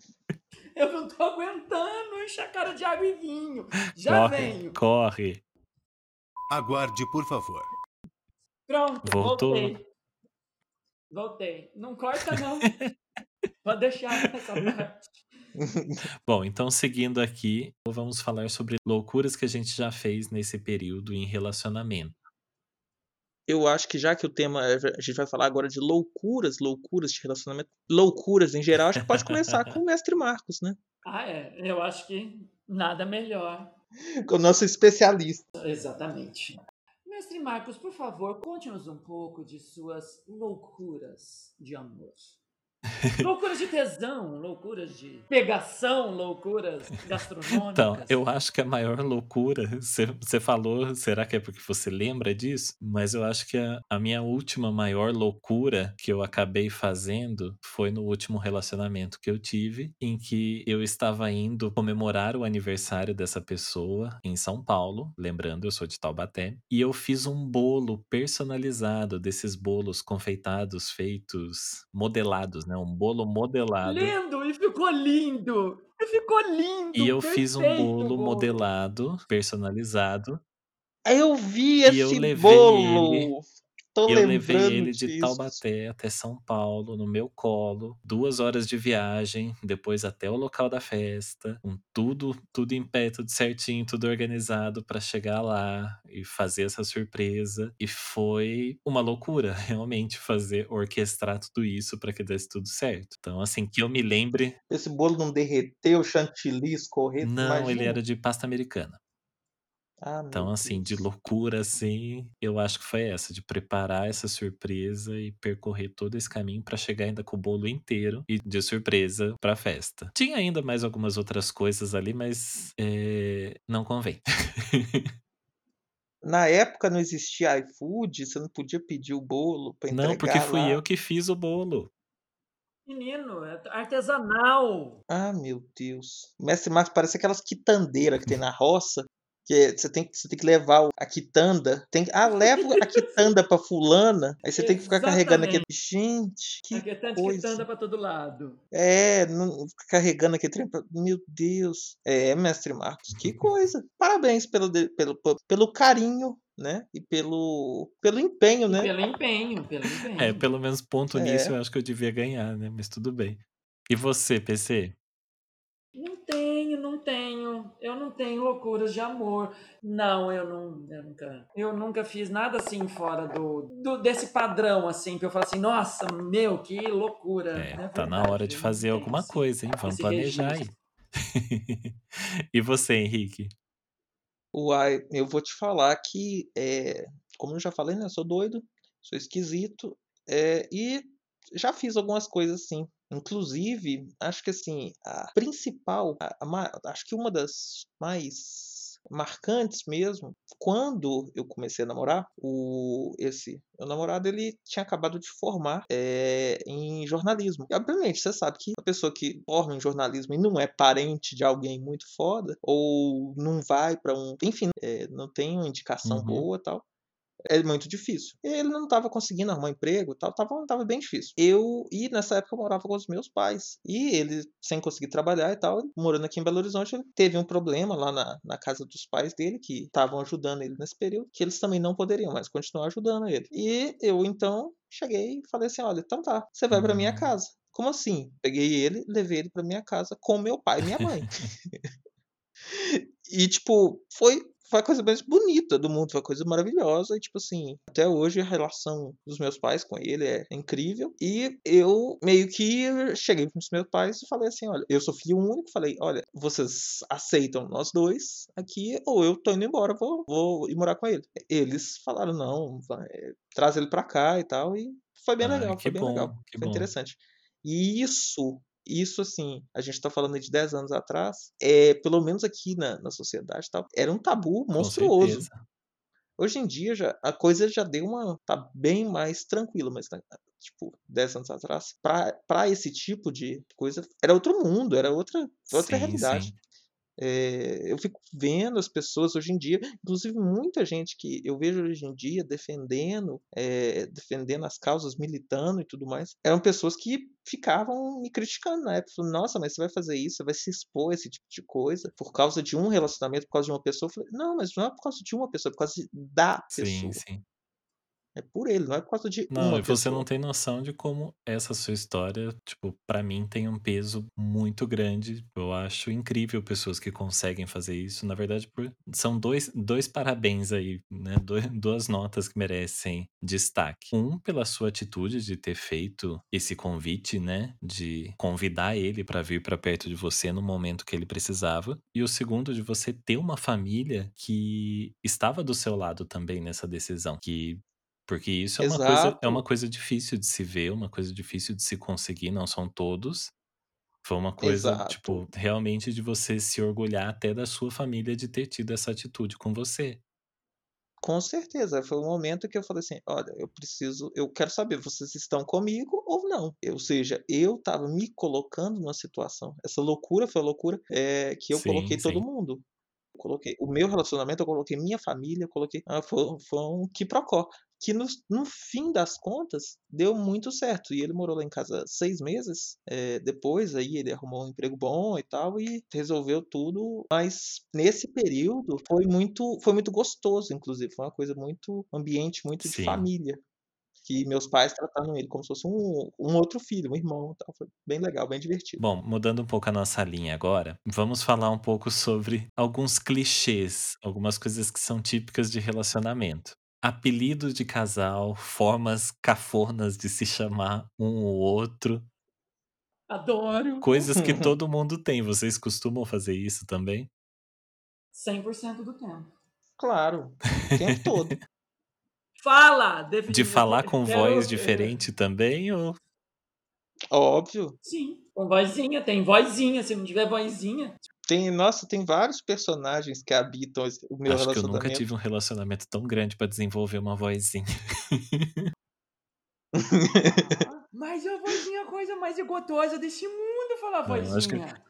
Eu não tô aguentando encher a cara de água e vinho. Já corre, venho. corre. Aguarde, por favor. Pronto, Voltou. voltei. Voltei. Não corta, não. Pode deixar essa parte. Bom, então seguindo aqui, vamos falar sobre loucuras que a gente já fez nesse período em relacionamento. Eu acho que já que o tema é a gente vai falar agora de loucuras, loucuras de relacionamento, loucuras em geral, acho que pode começar com o mestre Marcos, né. Ah, é. Eu acho que nada melhor. Com o nosso especialista. Exatamente. Mestre Marcos, por favor, conte-nos um pouco de suas loucuras de amor. Loucuras de tesão, loucuras de pegação, loucuras gastronômicas. Então, eu acho que a maior loucura, você falou, será que é porque você lembra disso? Mas eu acho que a, a minha última maior loucura que eu acabei fazendo foi no último relacionamento que eu tive, em que eu estava indo comemorar o aniversário dessa pessoa em São Paulo, lembrando, eu sou de Taubaté, e eu fiz um bolo personalizado desses bolos confeitados, feitos, modelados, né? Um bolo modelado. Lindo! E ficou lindo! E ficou lindo. E eu fiz um perfeito o bolo modelado, personalizado. Eu vi E esse eu levei bolo. ele. Tô Eu levei ele de disso. Taubaté até São Paulo, no meu colo, duas horas de viagem, depois até o local da festa, com tudo, tudo em pé, tudo certinho, tudo organizado pra chegar lá e fazer essa surpresa. E foi uma loucura, realmente, fazer, orquestrar tudo isso pra que desse tudo certo. Então, assim, que eu me lembre. Esse bolo não derreteu, chantilly escorrer, Não, ele imagina. era de pasta americana. Ah, Então, assim, de Deus. loucura, assim, eu acho que foi essa, de preparar essa surpresa e percorrer todo esse caminho pra chegar ainda com o bolo inteiro e de surpresa pra festa. Tinha ainda mais algumas outras coisas ali, mas é, não convém. Na época não existia iFood, você não podia pedir o bolo pra entregar Não, porque fui lá. eu que fiz o bolo. Menino, é artesanal. Ah, meu Deus. Mestre Marcos parece aquelas quitandeiras que tem na roça, que é- você tem, que- você tem que levar a quitanda. Tem, ah, leva a quitanda pra fulana, aí você tem que ficar carregando aquele. Gente, que Aqui é que coisa. anda pra todo lado. É, não, fica carregando aquele trem. pra- Meu Deus. É, mestre Marcos, que coisa. Parabéns pelo, pelo, pelo carinho, né? E pelo, pelo empenho, né? Pelo empenho, pelo empenho. É, pelo menos ponto É. nisso eu acho que eu devia ganhar, né? Mas tudo bem. E você, PC? Não. Eu não tenho loucuras de amor. Não, eu não, eu nunca, eu nunca fiz nada assim fora do, do- desse padrão assim, pra eu falar assim, nossa, meu, que loucura. É, Não é tá na hora de não fazer tenho, alguma assim, coisa, hein? Vamos esse planejar aí. registro. e você, Henrique? Uai, eu vou te falar que, é, como eu já falei, né? Eu sou doido, sou esquisito, é, e já fiz algumas coisas assim. Inclusive, acho que assim, a principal, a- a acho que uma das mais marcantes mesmo, quando eu comecei a namorar, o, esse meu namorado ele tinha acabado de formar é, em jornalismo. E obviamente, você sabe que a pessoa que forma em jornalismo e não é parente de alguém muito foda, ou não vai pra um. Enfim, é, não tem uma indicação Uhum. boa e tal. É muito difícil. Ele não estava conseguindo arrumar emprego e tal, tava, tava bem difícil. Eu, e nessa época eu morava com os meus pais. E ele, sem conseguir trabalhar e tal, morando aqui em Belo Horizonte, ele teve um problema lá na, na casa dos pais dele, que estavam ajudando ele nesse período, que eles também não poderiam mais continuar ajudando ele. E eu, então, cheguei e falei assim: olha, então tá, você vai pra minha Hum. casa. Como assim? Peguei ele, levei ele pra minha casa com meu pai e minha mãe. E, tipo, foi, foi a coisa mais bonita do mundo, foi uma coisa maravilhosa. E, tipo assim, até hoje a relação dos meus pais com ele é incrível. E eu meio que cheguei pros meus pais e falei assim: olha, eu sou filho único. Falei: olha, vocês aceitam nós dois aqui ou eu tô indo embora, vou, vou ir morar com ele. Eles falaram: não, vai, traz ele pra cá e tal. E foi bem Ah, legal, foi bem bom, legal, foi bom. interessante. E isso isso assim, a gente tá falando de 10 anos atrás, é, pelo menos aqui na, na sociedade tal, era um tabu monstruoso. Hoje em dia já, a coisa já deu uma. tá bem mais tranquila, mas tá, tipo, 10 anos atrás, pra esse tipo de coisa, era outro mundo, era outra, outra Sim, realidade. sim. É, eu fico vendo as pessoas hoje em dia, inclusive muita gente que eu vejo hoje em dia defendendo, é, defendendo as causas, militando e tudo mais, eram pessoas que ficavam me criticando na época. Falando, Nossa, mas você vai fazer isso, você vai se expor a esse tipo de coisa por causa de um relacionamento, por causa de uma pessoa. Eu falei, não, mas não é por causa de uma pessoa, é por causa da Sim, pessoa. sim. É por ele, não é por causa de Não, e você não tem noção de como essa sua história, tipo, pra mim tem um peso muito grande. Eu acho incrível pessoas que conseguem fazer isso. Na verdade, por- são dois, dois parabéns aí, né? Duas notas que merecem destaque. Um, pela sua atitude de ter feito esse convite, né? De convidar ele pra vir pra perto de você no momento que ele precisava. E o segundo, de você ter uma família que estava do seu lado também nessa decisão. Que porque isso é uma coisa, é uma coisa difícil de se ver, uma coisa difícil de se conseguir, não são todos. Foi uma coisa, exato. tipo, realmente de você se orgulhar até da sua família de ter tido essa atitude com você. Com certeza, foi um momento que eu falei assim: olha, eu preciso, eu quero saber, vocês estão comigo ou não? Ou seja, eu estava me colocando numa situação. Essa loucura foi a loucura é, que eu Sim, coloquei todo sim. mundo. Coloquei o meu relacionamento, eu coloquei minha família, eu coloquei. Ah, foi, foi um quiprocó. Que no, no fim das contas deu muito certo. E ele morou lá em casa seis meses. é, depois aí ele arrumou um emprego bom e tal e resolveu tudo. Mas nesse período foi muito, foi muito gostoso, inclusive. Foi uma coisa muito ambiente, muito de Sim. família. Que meus pais trataram ele como se fosse um, um outro filho, um irmão. e Tal. Foi bem legal, bem divertido. Bom, mudando um pouco a nossa linha agora, vamos falar um pouco sobre alguns clichês, algumas coisas que são típicas de relacionamento. Apelido de casal, formas cafornas de se chamar um ou outro, Adoro. coisas que todo mundo tem. Vocês costumam fazer isso também? 100% do tempo. Claro, o tempo todo. Fala! De falar com Quero- voz diferente também ou Óbvio. Sim, com vozinha. Tem vozinha. Se não tiver vozinha, Tem, nossa, tem vários personagens que habitam o meu Acho que eu relacionamento. nunca tive um relacionamento tão grande pra desenvolver uma vozinha. Mas a vozinha é a coisa mais gostosa desse mundo, falar Não, eu acho que- vozinha.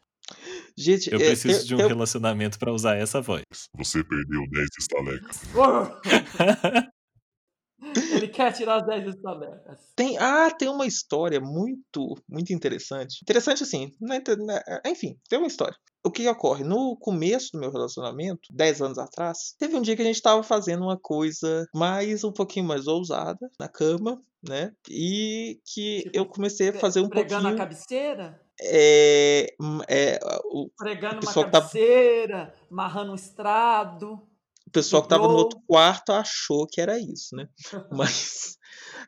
Gente, Eu é, preciso eu- de um eu- relacionamento pra usar essa voz. Você perdeu 10 estalecas. Ele quer tirar as 10 estalecas. Tem, ah, tem uma história muito, muito interessante. Interessante assim, né, é, enfim, tem uma história. O que, que ocorre? No começo do meu relacionamento, 10 anos atrás, teve um dia que a gente tava fazendo uma coisa mais, um pouquinho mais ousada na cama, né? E que Tipo, eu comecei a fazer um Pregando pouquinho. a cabeceira? É, é, o Pregando uma pessoal que tá- cabeceira, amarrando um estrado. O pessoal que tava no outro quarto achou que era isso, né? Mas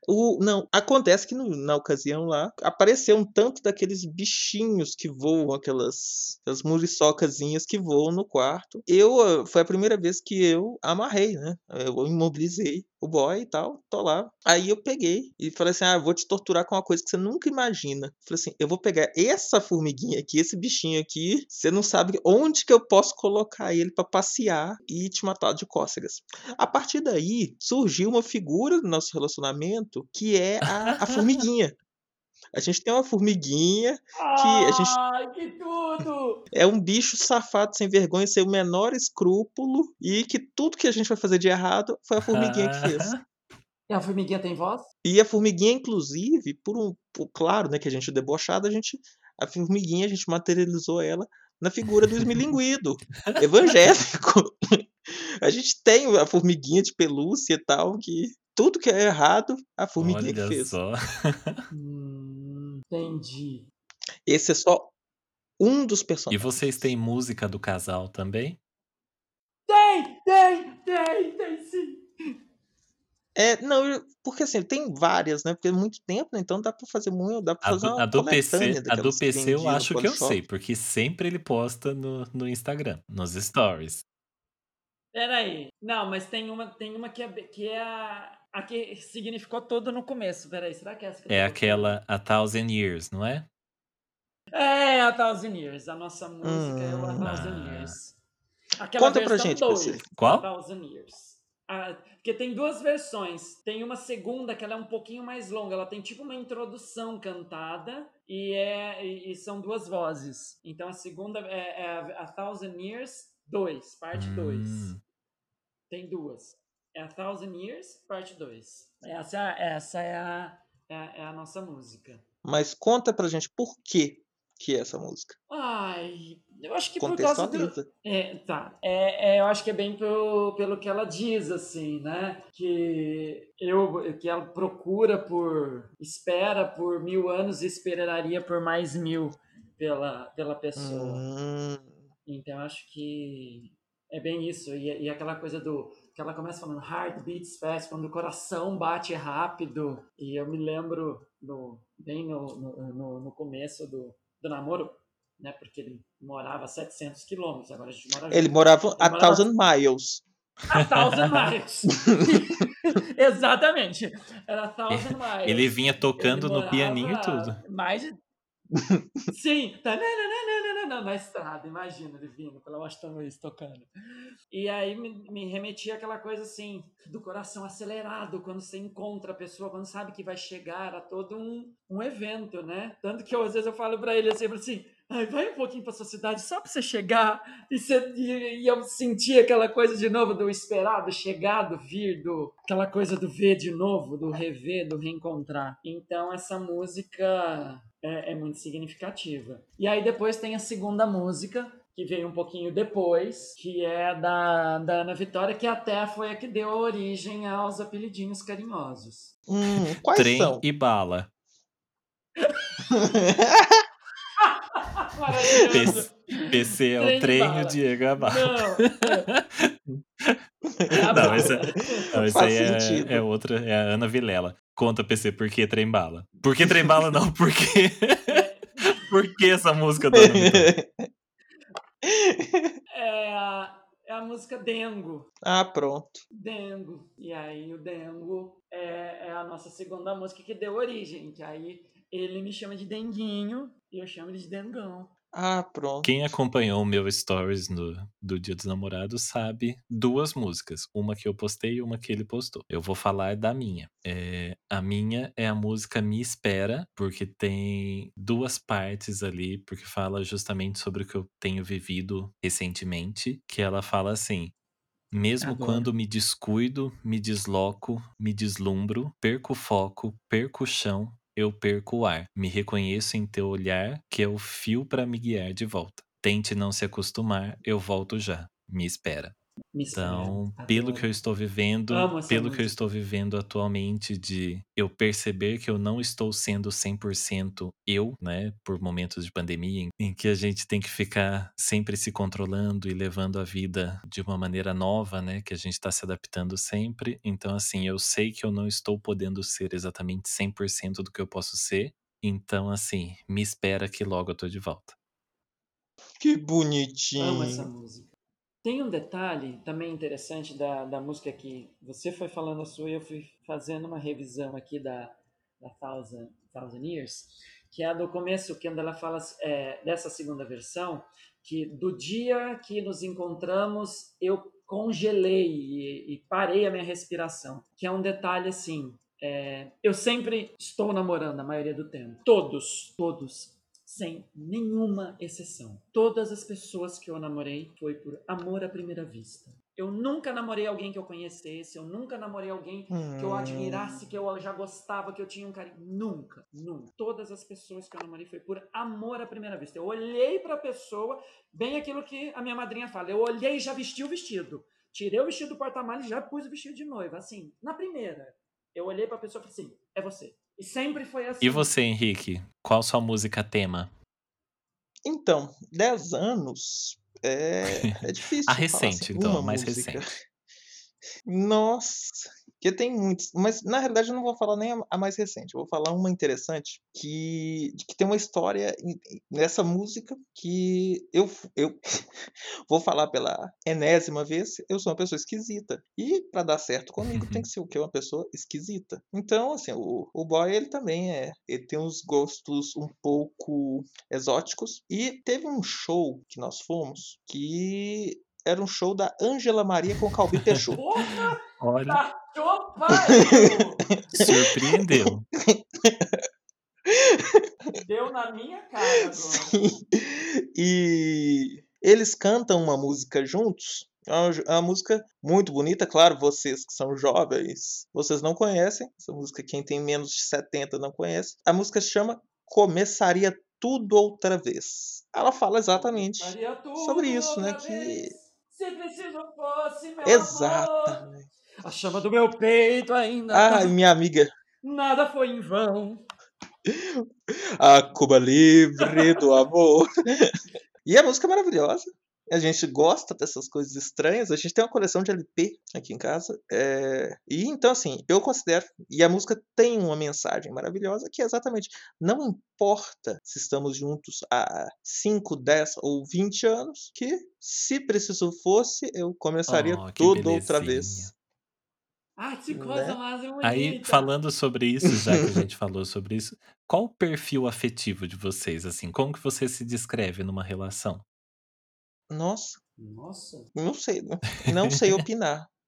o não, acontece que no- na ocasião lá apareceu um tanto daqueles bichinhos que voam, aquelas, aquelas muriçocazinhas que voam no quarto. Eu ah, foi a primeira vez que eu amarrei, né? Eu imobilizei o boy e tal, tô lá. Aí eu peguei e falei assim: "Ah, vou te torturar com uma coisa que você nunca imagina". Falei assim: "Eu vou pegar essa formiguinha aqui, esse bichinho aqui, você não sabe onde que eu posso colocar ele pra passear e te matar de cócegas". A partir daí, surgiu uma figura do nosso relacionamento que é a, a formiguinha. A gente tem uma formiguinha, a gente- Ai, que tudo! é um bicho safado, sem vergonha, sem o menor escrúpulo, e que tudo que a gente vai fazer de errado foi a formiguinha que fez. E a formiguinha tem voz? E a formiguinha, inclusive, por um. por- claro, né, que a gente é debochado, a gente. A formiguinha, a gente materializou ela na figura do esmilinguido, evangélico. A gente tem a formiguinha de pelúcia e tal, que tudo que é errado, a formiguinha que Olha fez. só. Hum, entendi. Esse é só um dos E personagens. vocês têm música do casal também? Tem, tem, tem, tem sim. É, não, porque assim, tem várias, né? Porque é muito tempo, né? Então dá pra fazer muito, dá pra A fazer do, uma a do PC, a do que PC eu acho que eu sei, porque sempre ele posta no, no Instagram, nos stories. Peraí. Não, mas tem uma, tem uma que é, que é a, a que significou toda no começo. Peraí, será que é essa que É aquela A Thousand Years, não é? É, a Thousand Years. A nossa música é o A Hum. Thousand Ah. Years. Aquela Conta pra gente, dois, PC. Qual? A Thousand Years. Ah, porque tem duas versões. Tem uma segunda que ela é um pouquinho mais longa. Ela tem tipo uma introdução cantada e, é, e, e são duas vozes. Então a segunda é, é a, a Thousand Years 2, parte 2. Hum. Tem duas. É a Thousand Years, parte 2. Essa, essa é, a, é, a, é a nossa música. Mas conta pra gente por que que é essa música. Ai, eu acho que por causa do. É, tá. É, é, eu acho que é bem pelo, pelo que ela diz, assim, né? Que, eu, que ela procura por. espera por mil anos e esperaria por mais mil pela, pela pessoa. Hum, Então eu acho que é bem isso. E, e aquela coisa do. Que ela começa falando heart beats fast, quando o coração bate rápido. E eu me lembro no, bem no, no, no, começo do, do namoro, né? Porque ele morava a 700 quilômetros, agora a gente mora ele morava a morava- thousand miles. A thousand miles. Exatamente. Era a thousand miles. Ele vinha tocando Ele no pianinho e tudo. Mais de... Sim, tá na, na, estrada, imagina ele vindo pela Washington Luiz tocando. E aí me, me remetia àquela coisa assim, do coração acelerado, quando você encontra a pessoa, quando sabe que vai chegar a todo um, um evento, né? Tanto que eu, às vezes eu falo pra ele assim, eu falo assim, Ai, vai um pouquinho pra sua cidade só pra você chegar e, você, e, e eu sentir aquela coisa de novo do esperado, chegar, do vir, do, aquela coisa do ver de novo, do rever, do reencontrar. Então essa música é, é muito significativa. E aí depois tem a segunda música, que veio um pouquinho depois, que é da, da Ana Vitória, que até foi a que deu origem aos apelidinhos carinhosos. Hum, quais Trem são? e bala. PC, PC é o trem e o Diego é a bala. Não. Não, esse, não, esse Faz aí é, é outra, é a Ana Vilela. Conta, PC, por que trem bala? Por que trem bala não? Por que? por que essa música? É a, é a música Dengo. ah, pronto. Dengo. E aí o Dengo é, é a nossa segunda música que deu origem. Que aí ele me chama de Denguinho e eu chamo ele de Dengão. Ah, pronto. Quem acompanhou o meu stories no, do Dia dos Namorados sabe duas músicas. Uma que eu postei e uma que ele postou. Eu vou falar da minha. É, a minha é a música Me Espera, porque tem duas partes ali, porque fala justamente sobre o que eu tenho vivido recentemente. Que ela fala assim. Mesmo Adoro. quando me descuido, me desloco, me deslumbro, perco o foco, perco o chão, eu perco o ar. Me reconheço em teu olhar, que é o fio para me guiar de volta. Tente não se acostumar, eu volto já. Me espera. Então, Adoro. pelo que eu estou vivendo, Amo pelo que eu música. estou vivendo atualmente de eu perceber que eu não estou sendo 100% eu, né, por momentos de pandemia em, em que a gente tem que ficar sempre se controlando e levando a vida de uma maneira nova, né, que a gente está se adaptando sempre. Então, assim, eu sei que eu não estou podendo ser exatamente 100% do que eu posso ser. Então, assim, me espera que logo eu tô de volta. Que Amo bonitinho. essa música. Tem um detalhe também interessante da, da música que você foi falando a sua e eu fui fazendo uma revisão aqui da, da Thousand, Thousand Years, que é a do começo, quando ela fala é, dessa segunda versão, que do dia que nos encontramos eu congelei e, e parei a minha respiração, que é um detalhe assim, é, eu sempre estou namorando a maioria do tempo. Todos, todos, sem nenhuma exceção. Todas as pessoas que eu namorei foi por amor à primeira vista. Eu nunca namorei alguém que eu conhecesse, eu nunca namorei alguém que eu Hum. admirasse, que eu já gostava, que eu tinha um carinho. Nunca, nunca. Todas as pessoas que eu namorei foi por amor à primeira vista. Eu olhei pra pessoa, bem aquilo que a minha madrinha fala. Eu olhei e já vesti o vestido. Tirei o vestido do porta-malas e já pus o vestido de noiva. Assim, na primeira. Eu olhei pra pessoa e falei assim: é você. E sempre foi assim. E você, Henrique? Qual sua música tema? Então, 10 anos é, é difícil. A falar recente, assim, então, mais música. recente. Nossa, porque tem muitos. Mas na realidade eu não vou falar nem a, mais recente. Eu vou falar uma interessante que, de que tem uma história nessa música que eu, eu vou falar pela enésima vez. Eu sou uma pessoa esquisita. E pra dar certo comigo tem que ser o que? Uma pessoa esquisita. Então, assim, o, o boy ele também é. Ele tem uns gostos um pouco exóticos. E teve um show que nós fomos que era um show da Ângela Maria com Calbi Peixoto. Porra, Olha, tá surpreendeu. Deu na minha cara agora. Sim. E eles cantam uma música juntos. É uma, é uma música muito bonita, claro, vocês que são jovens, vocês não conhecem. Essa música, quem tem menos de 70 não conhece. A música se chama Começaria Tudo Outra Vez. Ela fala exatamente sobre isso, né? outra Que. Se preciso fosse meu amor. Exatamente. A chama do meu peito ainda. Ai, minha amiga, Nada foi em vão. a Cuba Livre do Amor. E a música é maravilhosa. A gente gosta dessas coisas estranhas. A gente tem uma coleção de LP aqui em casa. é, E então, assim, eu considero. E a música tem uma mensagem maravilhosa que é exatamente: não importa se estamos juntos há 5, 10 ou 20 anos, que se preciso fosse, eu começaria Oh, tudo outra vez. Ai, que coisa Né? mais bonita. Aí, falando sobre isso, já que a gente falou sobre isso, qual o perfil afetivo de vocês, assim? Como que você se descreve numa relação? Nossa, Nossa. não sei, não, não sei opinar.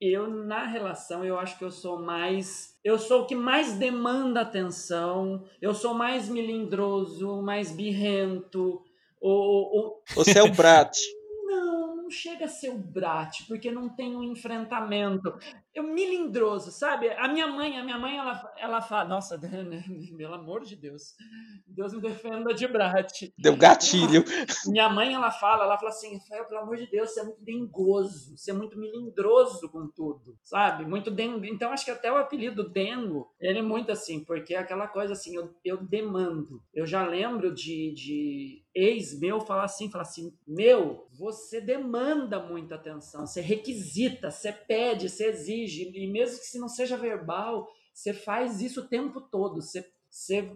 eu na relação eu acho que eu sou mais eu sou o que mais demanda atenção eu sou mais melindroso mais birrento o, você é o brat não chega a ser o brat porque não tem um enfrentamento. Eu milindroso sabe? A minha mãe a minha mãe ela, ela fala nossa pelo amor de Deus Deus me defenda de brat deu gatilho. Minha mãe ela fala ela fala assim pelo amor de Deus você é muito dengoso você é muito milindroso com tudo sabe? Muito dengo então acho que até o apelido dengo ele é muito assim porque é aquela coisa assim eu, eu demando. Eu já lembro de, de ex meu falar assim falar assim meu você demanda muita atenção você requisita você pede você exige e mesmo que se não seja verbal, você faz isso o tempo todo, você, você,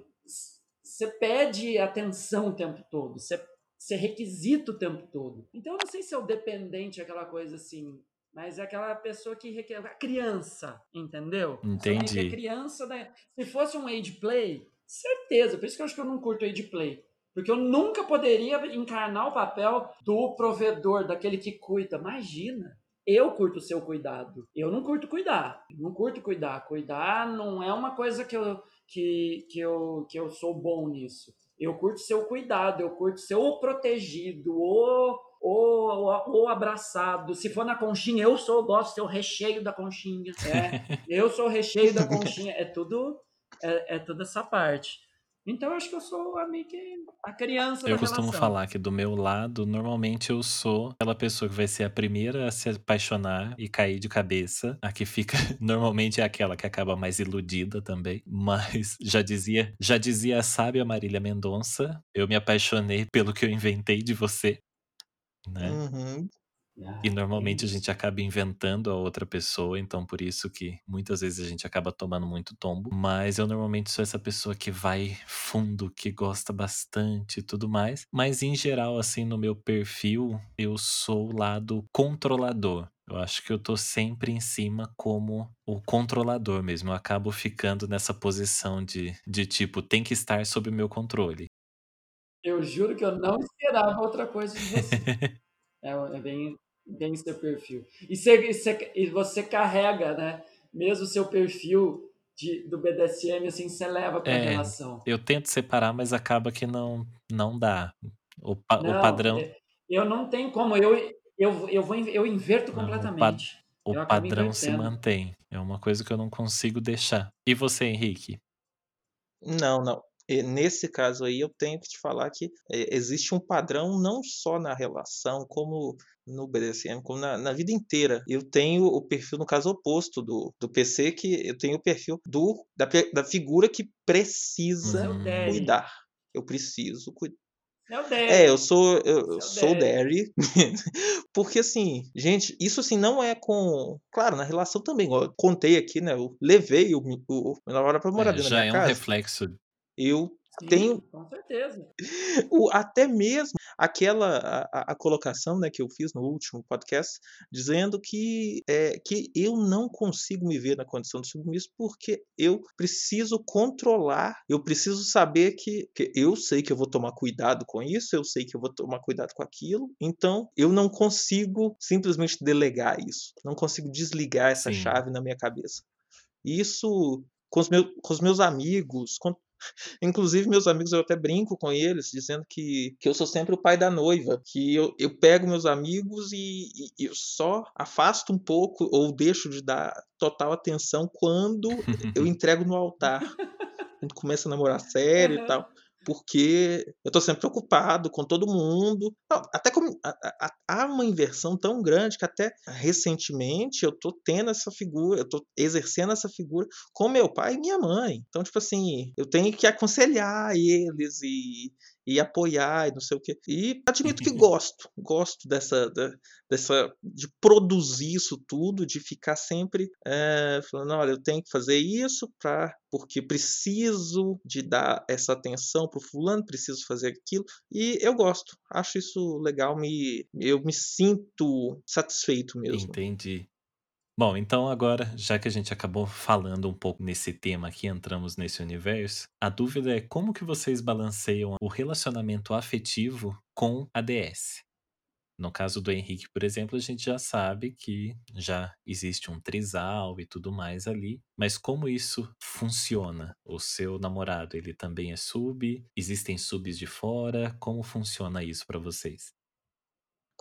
você pede atenção o tempo todo, você, você requisita o tempo todo. Então eu não sei se é o dependente, aquela coisa assim, mas é aquela pessoa que requer. A criança, entendeu? Entendi. Criança. Da... Se fosse um age play, certeza. Por isso que eu acho que eu não curto age play. Porque eu nunca poderia encarnar o papel do provedor, daquele que cuida. Imagina. Eu curto o seu cuidado. Eu não curto cuidar. Não curto cuidar. Cuidar não é uma coisa que eu, que, que eu, que eu sou bom nisso. Eu curto seu cuidado, eu curto ser o protegido, o, o, o, abraçado. Se for na conchinha, eu sou, eu gosto de ser o recheio da conchinha. É, eu sou o recheio da conchinha. É tudo, é, é toda essa parte. Então, eu acho que eu sou a, meio que a criança Eu da costumo relação. falar que do meu lado, normalmente eu sou aquela pessoa que vai ser a primeira a se apaixonar e cair de cabeça. A que fica, normalmente é aquela que acaba mais iludida também. Mas já dizia, já dizia a sábia Marília Mendonça, eu me apaixonei pelo que eu inventei de você. Né? Uhum. Ah, E normalmente a gente acaba inventando a outra pessoa, então por isso que muitas vezes a gente acaba tomando muito tombo. Mas eu normalmente sou essa pessoa que vai fundo, que gosta bastante e tudo mais. Mas em geral, assim, no meu perfil, eu sou o lado controlador. Eu acho que eu tô sempre em cima como o controlador mesmo. Eu acabo ficando nessa posição de, de tipo, tem que estar sob o meu controle. Eu juro que eu não esperava outra coisa de você. É, é bem, bem seu perfil. E você, e você, e você carrega, né? Mesmo o seu perfil de, do BDSM, assim, você leva para a É, relação. eu tento separar, mas acaba que não, não dá. O, pa- o Não, padrão. é- eu não tenho como. Eu, eu, eu, vou, eu inverto Não, o, pa- completamente. o padrão se mantém. É uma coisa que eu não consigo deixar. E você, Henrique? Não, não. E nesse caso aí, eu tenho que te falar que é, existe um padrão não só na relação, como no BDSM, como na, na vida inteira. Eu tenho o perfil, no caso oposto do, do PC, que eu tenho o perfil do, da, da figura que precisa é o Hum, Derry. cuidar. Eu preciso cuidar. É o É, eu sou eu o sou Derry. Porque assim, gente, isso assim não é com, claro, na relação também, eu contei aqui, né? Eu levei o, o meu namorado para morar é, dentro da já minha é um casa. reflexo. Eu tenho Sim, com certeza. o, até mesmo aquela a, a- a colocação né, que eu fiz no último podcast, dizendo que, é, que eu não consigo me ver na condição de submisso porque eu preciso controlar, eu preciso saber que, que eu sei que eu vou tomar cuidado com isso, eu sei que eu vou tomar cuidado com aquilo, então eu não consigo simplesmente delegar isso, não consigo desligar essa Sim. chave na minha cabeça. Isso com os, meus, com os meus amigos, com Inclusive, meus amigos, eu até brinco com eles, dizendo que, que eu sou sempre o pai da noiva, que eu, eu pego meus amigos e, e eu só afasto um pouco ou deixo de dar total atenção quando eu entrego no altar. Gente começa a namorar sério e tal. Porque eu tô sempre preocupado com todo mundo. Não, até como, há uma inversão tão grande que até recentemente eu tô tendo essa figura, eu tô exercendo essa figura com meu pai e minha mãe. Então, tipo assim, eu tenho que aconselhar eles e, e apoiar e não sei o quê. E admito que gosto, gosto dessa, dessa de produzir isso tudo, de ficar sempre eh, falando, olha, eu tenho que fazer isso para porque preciso de dar essa atenção pro fulano, preciso fazer aquilo. E eu gosto, acho isso legal, me eu me sinto satisfeito mesmo. Entendi. Bom, então agora, já que a gente acabou falando um pouco nesse tema aqui, entramos nesse universo, a dúvida é como que vocês balanceiam o relacionamento afetivo com a DS? No caso do Henrique, por exemplo, a gente já sabe que já existe um trisal e tudo mais ali, mas como isso funciona? O seu namorado, ele também é sub? Existem subs de fora? Como funciona isso para vocês?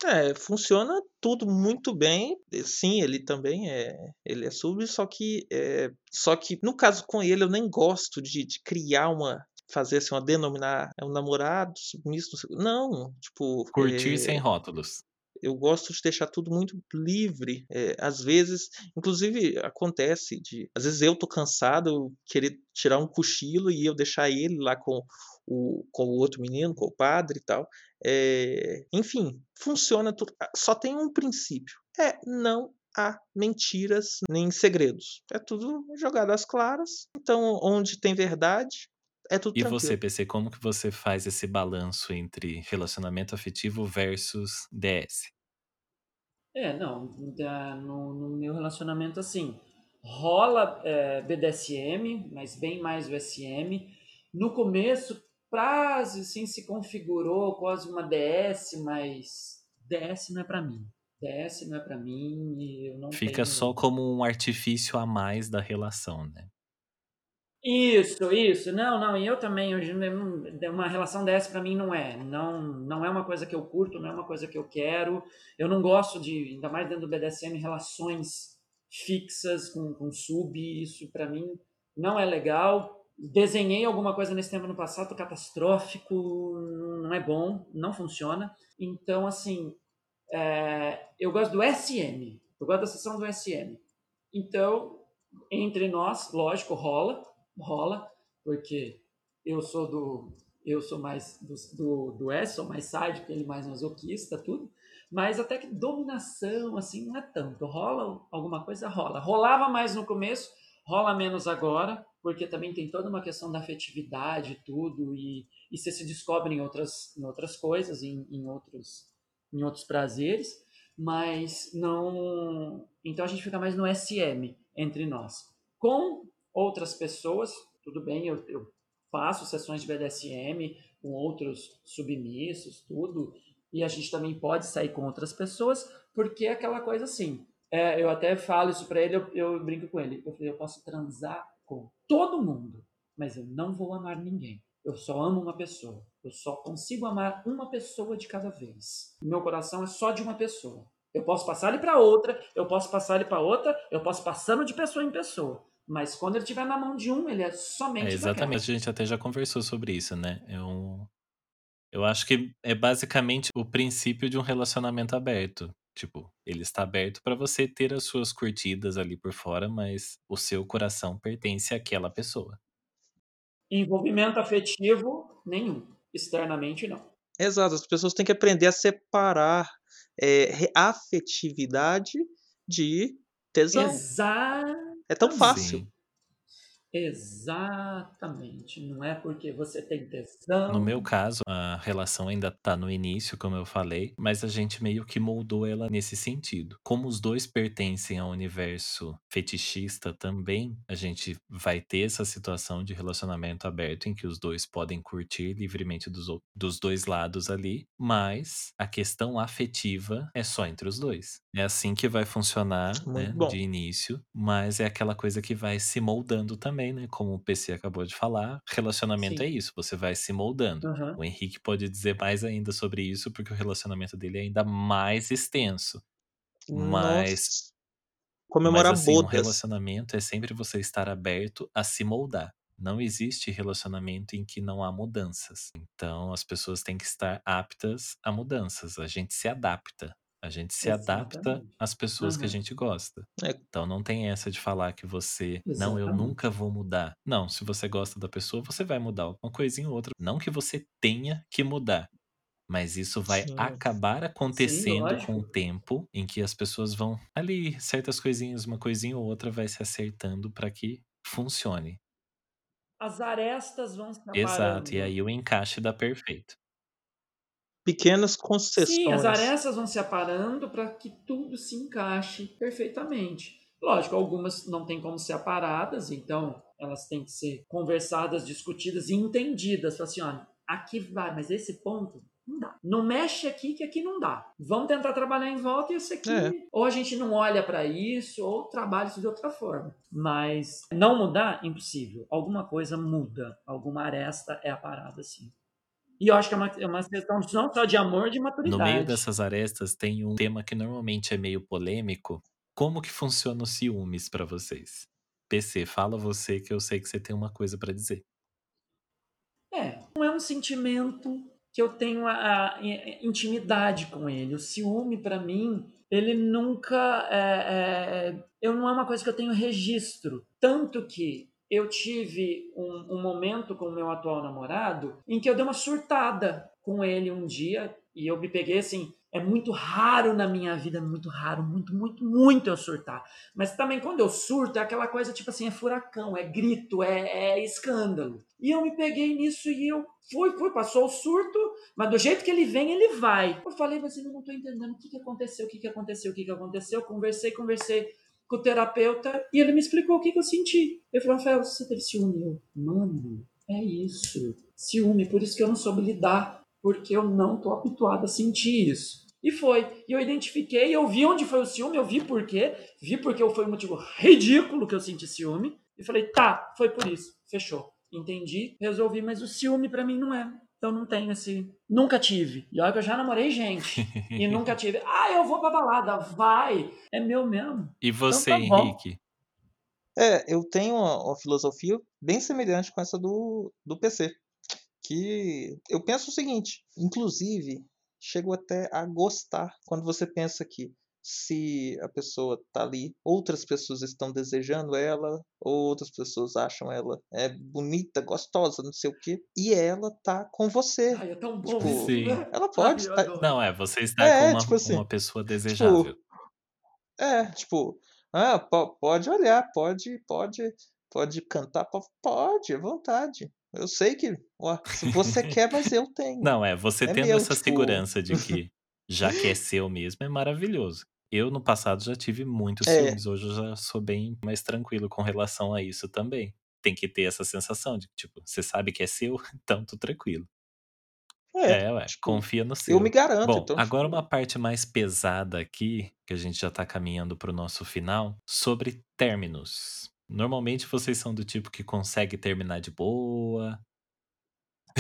É, funciona tudo muito bem. Sim, ele também é, ele é sub, só que, é, só que no caso com ele eu nem gosto de, de criar uma, fazer assim, uma denominar é um namorado submisso. Não, tipo. Curtir é, sem rótulos. Eu gosto de deixar tudo muito livre. É, às vezes, inclusive, acontece de. Às vezes eu tô cansado, querer tirar um cochilo e eu deixar ele lá com o, com o outro menino, com o padre e tal. É, enfim, funciona tudo. Só tem um princípio: é não há mentiras nem segredos. É tudo jogado às claras. Então, onde tem verdade, é tudo E tranquilo. você, PC, como que você faz esse balanço entre relacionamento afetivo versus DS? É, não, da- no, no meu relacionamento assim, rola é, BDSM, mas bem mais o SM. No começo, quase assim, se configurou quase uma DS, mas DS não é pra mim. DS não é pra mim e eu não Fica tenho... só como um artifício a mais da relação, né? Isso, isso. Não, não, e eu também, não- uma relação dessa pra mim não é. Não, não é uma coisa que eu curto, não é uma coisa que eu quero. Eu não gosto de, ainda mais dentro do BDSM, relações fixas com, com sub, isso pra mim não é legal. Desenhei alguma coisa nesse tema no passado, catastrófico, não é bom, não funciona. Então, assim, é, eu gosto do SM, eu gosto da sessão do SM. Então, entre nós, lógico, rola, rola, porque eu sou do. Eu sou mais do, do, do S, sou mais sádico, ele mais masoquista, tudo. Mas até que dominação, assim, não é tanto. Rola alguma coisa? Rola. Rolava mais no começo, rola menos agora, porque também tem toda uma questão da afetividade e tudo, e, e você se descobre em outras, em outras coisas, em, em, outros, em outros prazeres, mas não. Então a gente fica mais no SM entre nós. Com outras pessoas, tudo bem, eu, eu faço sessões de BDSM com outros submissos, tudo, e a gente também pode sair com outras pessoas, porque é aquela coisa assim. É, eu até falo isso pra ele, eu, eu brinco com ele. Eu eu posso transar com todo mundo, mas eu não vou amar ninguém. Eu só amo uma pessoa. Eu só consigo amar uma pessoa de cada vez. Meu coração é só de uma pessoa. Eu posso passar ele para outra, eu posso passar ele para outra, eu posso passando de pessoa em pessoa. Mas quando ele estiver na mão de um, ele é somente É, exatamente, a gente até já conversou sobre isso, né? Eu, eu acho que é basicamente o princípio de um relacionamento aberto. Tipo, ele está aberto para você ter as suas curtidas ali por fora, mas o seu coração pertence àquela pessoa. Envolvimento afetivo, nenhum. Externamente, não. Exato, as pessoas têm que aprender a separar é, afetividade de tesão. Exato. É tão fácil. Sim. Exatamente. Não é porque você tem tesão. No meu caso, a relação ainda tá no início, como eu falei, mas a gente meio que moldou ela nesse sentido. Como os dois pertencem ao universo fetichista também, a gente vai ter essa situação de relacionamento aberto em que os dois podem curtir livremente dos, ou- dos dois lados ali, mas a questão afetiva é só entre os dois. É assim que vai funcionar, Muito né, bom. de início, mas é aquela coisa que vai se moldando também, né? Como o PC acabou de falar, relacionamento Sim. é isso, você vai se moldando. Aham. O Henrique pode dizer mais ainda sobre isso, porque o relacionamento dele é ainda mais extenso. Mas, Nossa. mas Comemorar assim, um relacionamento é sempre você estar aberto a se moldar. Não existe relacionamento em que não há mudanças. Então, as pessoas têm que estar aptas a mudanças. A gente se adapta. A gente se adapta Exatamente. às pessoas que a gente gosta. É. Então não tem essa de falar que você, não, eu Exatamente. nunca vou mudar. Não, se você gosta da pessoa, você vai mudar uma coisinha ou outra. Não que você tenha que mudar, mas isso vai Sim. acabar acontecendo com o tempo em que as pessoas vão ali, certas coisinhas, uma coisinha ou outra vai se acertando para que funcione. As arestas vão se Exato, e aparando. aí o encaixe dá perfeito. Pequenas Sim, as concessões. arestas vão se aparando para que tudo se encaixe perfeitamente. Lógico, algumas não tem como ser aparadas, então elas têm que ser conversadas, discutidas e entendidas. Fala assim, olha, aqui vai, mas esse ponto não dá. Não mexe aqui que aqui não dá. Vamos tentar trabalhar em volta e esse aqui. É. Ou a gente não olha para isso, ou trabalha isso de outra forma. Mas não mudar, impossível. Alguma coisa muda. Alguma aresta é a parada, assim. E eu acho que é uma, é uma questão não só de amor, de maturidade. No meio dessas arestas tem um tema que normalmente é meio polêmico. Como que funciona o ciúmes pra vocês? PC, fala você que eu sei que você tem uma coisa pra dizer. É, não é um sentimento que eu tenho a, a- intimidade com ele. O ciúme, pra mim, ele nunca é, é, eu não é uma coisa que eu tenho registro. Tanto que eu tive um, um momento com o meu atual namorado em que eu dei uma surtada com ele um dia e eu me peguei assim. É muito raro na minha vida, muito raro, muito, muito, muito eu surtar. Mas também quando eu surto é aquela coisa tipo assim, é furacão, é grito, é, é escândalo. E eu me peguei nisso e eu fui, fui, passou o surto, mas do jeito que ele vem, ele vai. Eu falei, mas eu não tô entendendo o que, que aconteceu, o que, que aconteceu, o que, que aconteceu. Conversei, conversei com o terapeuta e ele me explicou o que, que eu senti. Eu falei, Rafael, você teve ciúme? Eu, mano, é isso. Ciúme, por isso que eu não soube lidar, porque eu não tô habituado a sentir isso. E foi. E eu identifiquei, eu vi onde foi o ciúme, eu vi por quê, vi porque foi um motivo ridículo que eu senti ciúme. E falei, tá, foi por isso. Fechou. Entendi, resolvi, mas o ciúme pra mim não é. Então não tenho esse. Nunca tive. E olha que eu já namorei gente. e nunca tive. Ah, eu vou pra balada. Vai. É meu mesmo. E você, Então tá bom. Henrique? É, eu tenho uma, uma filosofia bem semelhante com essa do, do PC. Que eu penso o seguinte, inclusive, chego até a gostar quando você pensa que se a pessoa tá ali, outras pessoas estão desejando ela, ou outras pessoas acham ela é bonita, gostosa, não sei o quê, e ela tá com você. Ai, é tão bom Tipo, Sim. né? Ela pode Ai, tá-. Não, é, você está É, com uma, tipo assim, uma pessoa desejável. É, tipo, ah, po- pode olhar, pode, pode, pode cantar, po- pode, à vontade. Eu sei que, ó, se você quer, mas eu tenho. Não, é, você É tendo meu, essa tipo- segurança de que já que é seu mesmo, é maravilhoso. Eu, no passado, já tive muitos É. ciúmes. Hoje eu já sou bem mais tranquilo com relação a isso também. Tem que ter essa sensação de, tipo, você sabe que é seu, então tô tranquilo. É, É, ué, tipo, confia no seu. eu me garanto, Bom, então, agora tipo, uma parte mais pesada aqui, que a gente já tá caminhando pro nosso final, sobre términos. Normalmente vocês são do tipo que consegue terminar de boa.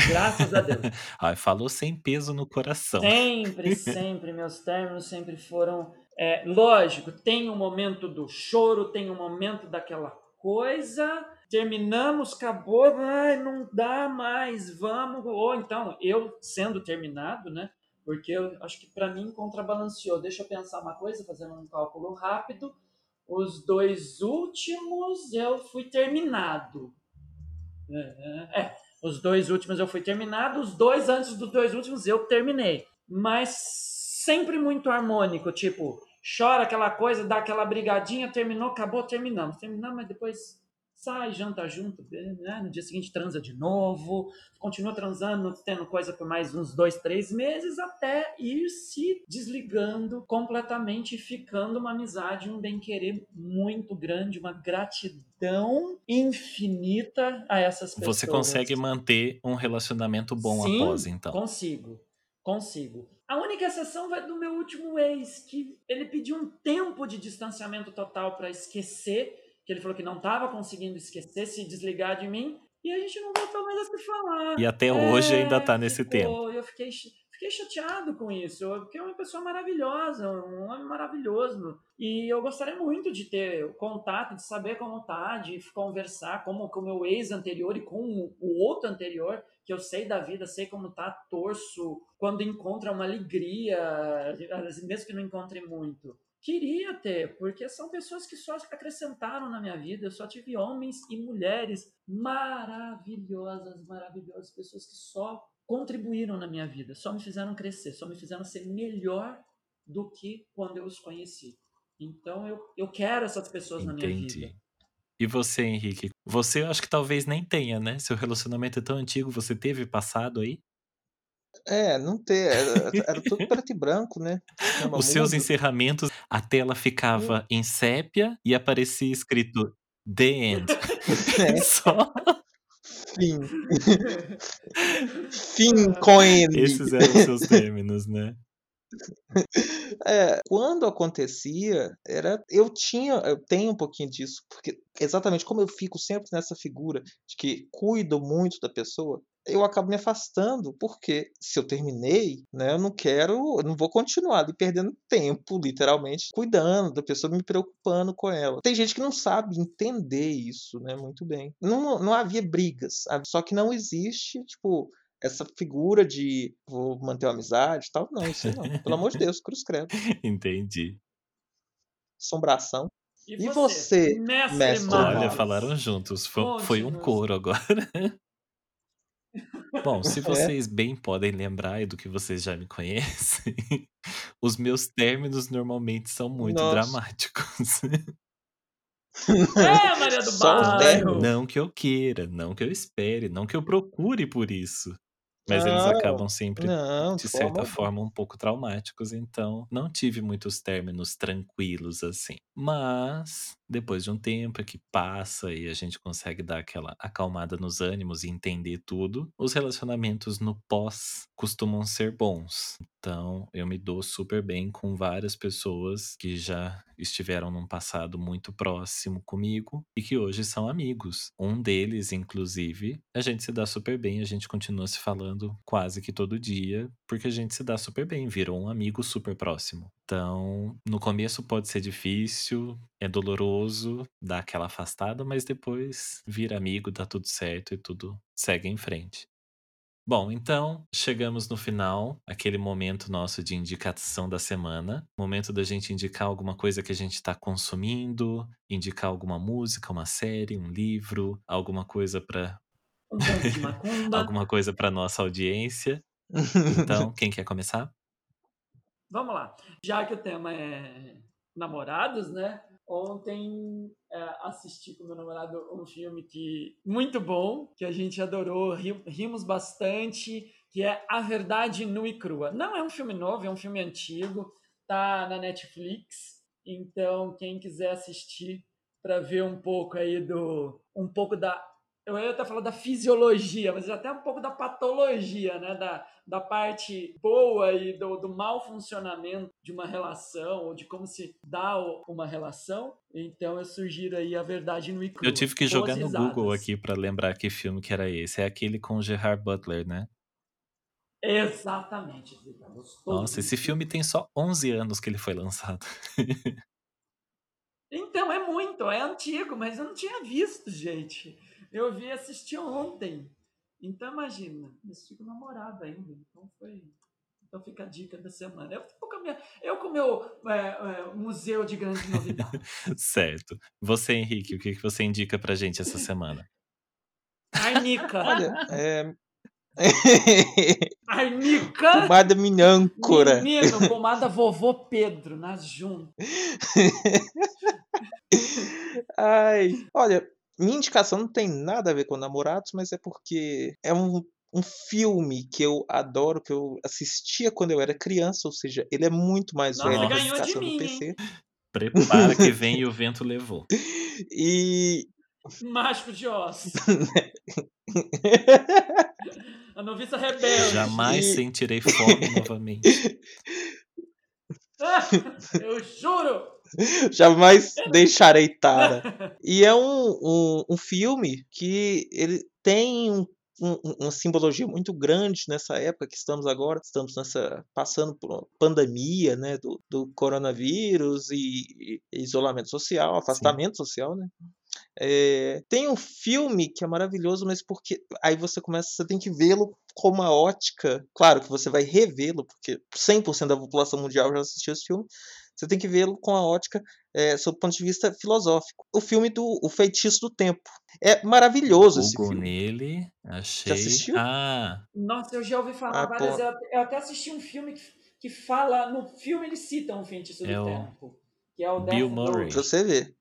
Graças a Deus. Ah, falou sem peso no coração. Sempre, sempre, meus términos sempre foram. é, lógico, tem um momento do choro, tem um momento daquela coisa. Terminamos, acabou, ai, não dá mais, vamos. Ou então, eu sendo terminado, né? Porque eu acho que para mim contrabalanceou. Deixa eu pensar uma coisa, fazendo um cálculo rápido. Os dois últimos eu fui terminado. É, é, os dois últimos eu fui terminado, os dois antes dos dois últimos eu terminei. Mas sempre muito harmônico, tipo, chora aquela coisa, dá aquela brigadinha, terminou, acabou, terminamos. Terminamos, mas depois sai, janta junto, né? no dia seguinte transa de novo, continua transando, tendo coisa por mais uns dois, três meses, até ir se desligando completamente e ficando uma amizade, um bem-querer muito grande, uma gratidão infinita a essas pessoas. Você consegue manter um relacionamento bom Sim, após, então. Consigo, consigo. A única exceção vai do meu último ex, que ele pediu um tempo de distanciamento total para esquecer, que ele falou que não estava conseguindo esquecer, se desligar de mim, e a gente não voltou mais a se falar. E até hoje ainda É, tá nesse ficou. tempo. Eu fiquei, fiquei chateado com isso, porque é uma pessoa maravilhosa, um homem maravilhoso. E eu gostaria muito de ter contato, de saber como tá, de conversar como com o meu ex anterior e com o outro anterior, que eu sei da vida, sei como tá, torço quando encontra uma alegria, mesmo que não encontre muito. Queria ter, porque são pessoas que só acrescentaram na minha vida. Eu só tive homens e mulheres maravilhosas, maravilhosas, pessoas que só contribuíram na minha vida, só me fizeram crescer, só me fizeram ser melhor do que quando eu os conheci. Então eu, eu quero essas pessoas na minha vida. Entendi. E você, Henrique? Você eu acho que talvez nem tenha, né? Seu relacionamento é tão antigo, você teve passado aí? É, não ter, era, era tudo preto e branco, né? Os seus mudo. encerramentos, a tela ficava em sépia e aparecia escrito The End. É, Só. Fim. Fim com N. Esses eram os seus términos, né? É, quando acontecia, era eu tinha, eu tenho um pouquinho disso, porque exatamente como eu fico sempre nessa figura de que cuido muito da pessoa, eu acabo me afastando, porque se eu terminei, né, eu não quero, eu não vou continuar ali perdendo tempo, literalmente, cuidando da pessoa, me preocupando com ela. Tem gente que não sabe entender isso, né, muito bem. Não, não havia brigas, só que não existe, tipo, essa figura de vou manter uma amizade e tal. Não, isso não. Pelo amor de Deus, cruz credo. Entendi. Assombração. E, E você, mestre, mestre? Olha, falaram juntos. Foi, foi um coro agora. Bom, se É. vocês bem podem lembrar e do que vocês já me conhecem, os meus términos normalmente são muito Nossa. dramáticos. É, Maria do Só Bairro. Não que eu queira, não que eu espere, não que eu procure por isso. Mas eles Não, acabam sempre Não, de forma certa alguma. forma, um pouco traumáticos, então não tive muitos términos tranquilos assim. Mas, depois de um tempo que passa e a gente consegue dar aquela acalmada nos ânimos e entender tudo, os relacionamentos no pós costumam ser bons. Então, eu me dou super bem com várias pessoas que já estiveram num passado muito próximo comigo e que hoje são amigos. Um deles, inclusive, a gente se dá super bem, a gente continua se falando quase que todo dia, porque a gente se dá super bem, virou um amigo super próximo. Então, no começo pode ser difícil, é doloroso, dá aquela afastada, mas depois vira amigo, dá tudo certo e tudo segue em frente. Bom, então chegamos no final, aquele momento nosso de indicação da semana. Momento da gente indicar alguma coisa que a gente está consumindo, indicar alguma música, uma série, um livro, alguma coisa para Um alguma coisa para nossa audiência. Então, quem quer começar? Vamos lá. Já que o tema é namorados, né? Ontem é, assisti com meu namorado um filme que muito bom, que a gente adorou, ri- rimos bastante, que é A Verdade Nua e Crua. Não é um filme novo, é um filme antigo, tá na Netflix. Então, quem quiser assistir para ver um pouco aí do um pouco da eu ia até falar da fisiologia, mas até um pouco da patologia, né? Da, da parte boa e do, do mau funcionamento de uma relação, ou de como se dá uma relação. Então eu sugiro aí a verdade no icru. Eu tive que jogar no Google aqui para lembrar que filme que era esse. É aquele com Gerard Butler, né? Exatamente, Zita. Nossa, esse filme tem só 11 anos que ele foi lançado. Então, é muito, é antigo, mas eu não tinha visto, gente. Eu vi e assisti ontem. Então, imagina, eu assisti com o namorado ainda. Então, foi. Então, fica a dica da semana. Eu, fico com a minha- eu com o meu é, é, museu de grandes novidades. certo. Você, Henrique, o que que você indica pra gente essa semana? Arnica. Olha, é... Arnica. Pomada minâncora. Menino, pomada vovô Pedro, nas juntas. Ai, olha, minha indicação não tem nada a ver com namorados, mas é porque é um, um filme que eu adoro, que eu assistia quando eu era criança, ou seja, ele é muito mais Nossa, velho que a ganhou de indicação do mim, PC. Prepara que vem e o vento levou. E Mágico de ossos. A noviça rebelde. Jamais E- sentirei fome novamente. Ah, eu juro! jamais deixarei Tara. E é um, um, um filme que ele tem um- um- uma simbologia muito grande nessa época que estamos agora. Estamos nessa passando por uma pandemia, né, do, do coronavírus e, e isolamento social, afastamento social, né? É, tem um filme que é maravilhoso, mas porque aí você começa, você tem que vê-lo com uma ótica. Claro que você vai revê-lo, porque 100% da população mundial já assistiu esse filme. Você tem que vê-lo com a ótica é, sob o ponto de vista filosófico. O filme do O Feitiço do Tempo. É maravilhoso esse Google filme. nele, achei. assistiu? Ah, Nossa, eu já ouvi falar Ah, várias pô. Eu até assisti um filme que, que fala. No filme eles citam o feitiço do É o tempo. Que é o Bill Death Murray. Pra você ver.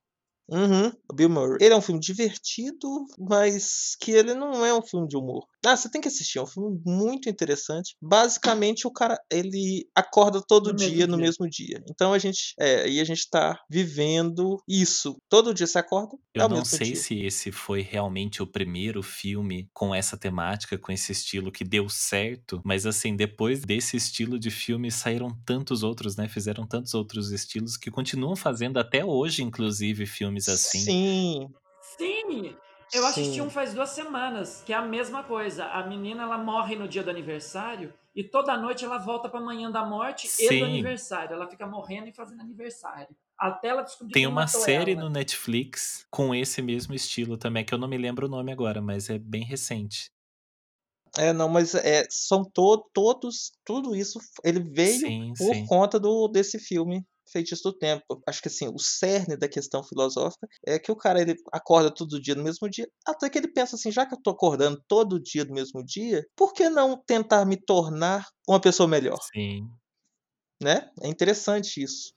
Uhum, o Bill Murray. Ele é um filme divertido, mas que ele não é um filme de humor. Ah, você tem que assistir, é um filme muito interessante. Basicamente, o cara, ele acorda todo No mesmo dia, no dia. mesmo dia. Então a gente, é, e a gente tá vivendo isso. Todo dia você acorda, é Eu o não mesmo sei dia. se esse foi realmente o primeiro filme com essa temática, com esse estilo que deu certo, mas assim, depois desse estilo de filme saíram tantos outros, né? Fizeram tantos outros estilos que continuam fazendo até hoje, inclusive, filmes assim. Sim, Sim! Eu assisti Sim. um faz duas semanas, que é a mesma coisa. A menina ela morre no dia do aniversário e toda noite ela volta pra manhã da morte e Sim. do aniversário. Ela fica morrendo e fazendo aniversário. Até ela descobrir Tem uma matou série ela. no Netflix com esse mesmo estilo também, que eu não me lembro o nome agora, mas é bem recente. É, não, mas é, são to todos, tudo isso, ele veio Sim, por sim. conta do desse filme Feitiço do Tempo. Acho que assim, o cerne da questão filosófica é que o cara ele acorda todo dia no mesmo dia, até que ele pensa assim, já que eu tô acordando todo dia no mesmo dia, por que não tentar me tornar uma pessoa melhor, Sim. né? É interessante isso.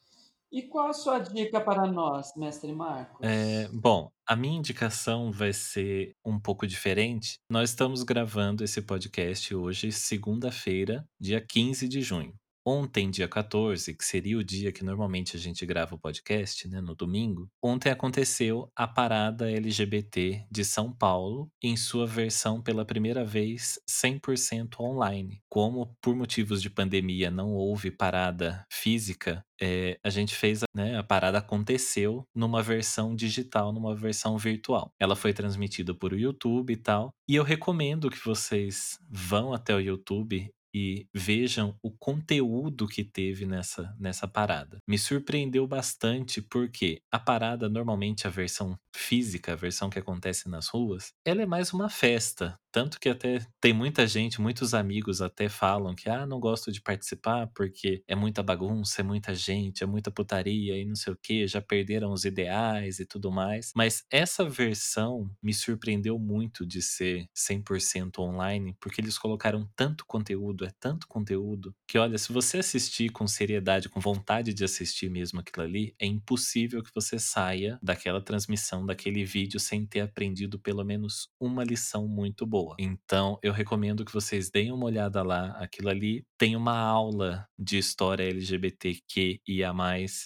E qual a sua dica para nós, mestre Marcos? É, bom, a minha indicação vai ser um pouco diferente. Nós estamos gravando esse podcast hoje, segunda-feira, dia 15 de junho. Ontem, dia 14, que seria o dia que normalmente a gente grava o podcast, né, no domingo, ontem aconteceu a parada LGBT de São Paulo, em sua versão pela primeira vez 100% online. Como por motivos de pandemia não houve parada física, é, a gente fez, né, a parada aconteceu numa versão digital, numa versão virtual. Ela foi transmitida por YouTube e tal, e eu recomendo que vocês vão até o YouTube e vejam o conteúdo que teve nessa, nessa parada. Me surpreendeu bastante porque a parada, normalmente a versão física, a versão que acontece nas ruas, ela é mais uma festa. Tanto que até tem muita gente, muitos amigos até falam que ah, não gosto de participar porque é muita bagunça, é muita gente, é muita putaria e não sei o que, já perderam os ideais e tudo mais. Mas essa versão me surpreendeu muito de ser 100% online, porque eles colocaram tanto conteúdo, é tanto conteúdo, que olha, se você assistir com seriedade, com vontade de assistir mesmo aquilo ali, é impossível que você saia daquela transmissão, daquele vídeo, sem ter aprendido pelo menos uma lição muito boa. Então, eu recomendo que vocês deem uma olhada lá. Aquilo ali tem uma aula de história LGBTQIA.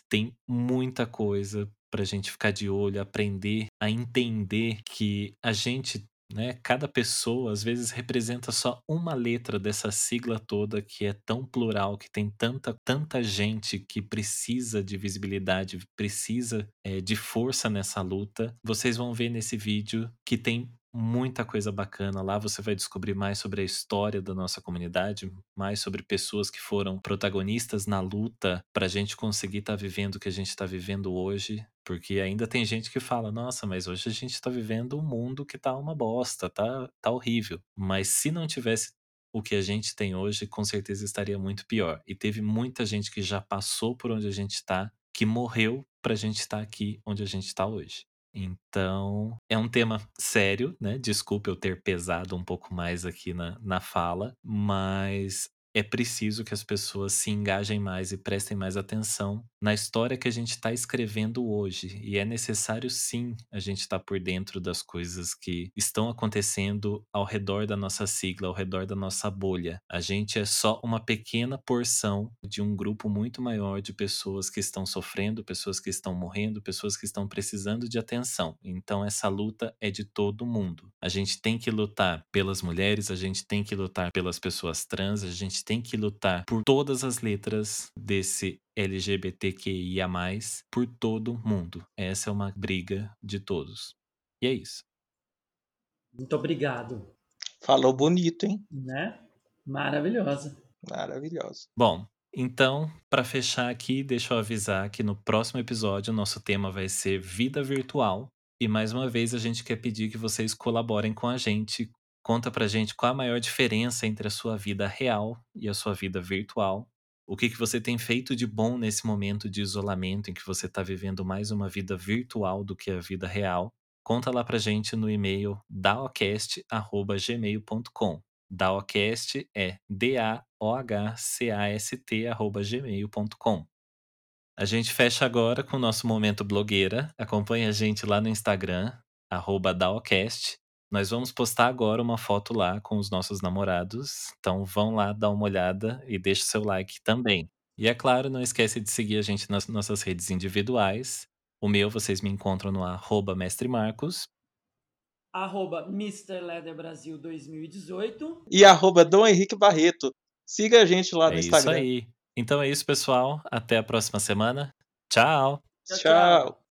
Tem muita coisa pra gente ficar de olho, aprender a entender que a gente né? Cada pessoa às vezes representa só uma letra dessa sigla toda que é tão plural, que tem tanta, tanta gente que precisa de visibilidade, precisa é, de força nessa luta. Vocês vão ver nesse vídeo que tem muita coisa bacana lá. Você vai descobrir mais sobre a história da nossa comunidade, mais sobre pessoas que foram protagonistas na luta para a gente conseguir estar tá vivendo o que a gente está vivendo hoje. Porque ainda tem gente que fala, nossa, mas hoje a gente está vivendo um mundo que tá uma bosta, tá, tá horrível. Mas se não tivesse o que a gente tem hoje, com certeza estaria muito pior. E teve muita gente que já passou por onde a gente está, que morreu pra gente estar aqui onde a gente está hoje. Então, é um tema sério, né? Desculpa eu ter pesado um pouco mais aqui na, na fala, mas é preciso que as pessoas se engajem mais e prestem mais atenção na história que a gente está escrevendo hoje. E é necessário, sim, a gente estar tá por dentro das coisas que estão acontecendo ao redor da nossa sigla, ao redor da nossa bolha. A gente é só uma pequena porção de um grupo muito maior de pessoas que estão sofrendo, pessoas que estão morrendo, pessoas que estão precisando de atenção. Então, essa luta é de todo mundo. A gente tem que lutar pelas mulheres, a gente tem que lutar pelas pessoas trans, a gente tem que lutar por todas as letras desse LGBTQIA, por todo mundo. Essa é uma briga de todos. E é isso. Muito obrigado. Falou bonito, hein? Né? Maravilhosa. Maravilhosa. Bom, então, para fechar aqui, deixa eu avisar que no próximo episódio o nosso tema vai ser vida virtual. E mais uma vez a gente quer pedir que vocês colaborem com a gente Conta pra gente qual a maior diferença entre a sua vida real e a sua vida virtual. O que, que você tem feito de bom nesse momento de isolamento em que você está vivendo mais uma vida virtual do que a vida real? Conta lá pra gente no e-mail daocast.gmail.com. Daocast é D-A-O-H-C-A-S-T gmail.com. A gente fecha agora com o nosso momento blogueira. Acompanhe a gente lá no Instagram, arroba daocast. Nós vamos postar agora uma foto lá com os nossos namorados. Então vão lá dar uma olhada e deixe seu like também. E é claro, não esquece de seguir a gente nas nossas redes individuais. O meu, vocês me encontram no arroba Mestre Marcos. Arroba Mr. Leather Brasil 2018. E arroba Dom Henrique Barreto. Siga a gente lá no é Instagram. isso aí. Então é isso, pessoal. Até a próxima semana. Tchau. Tchau, Tchau. tchau.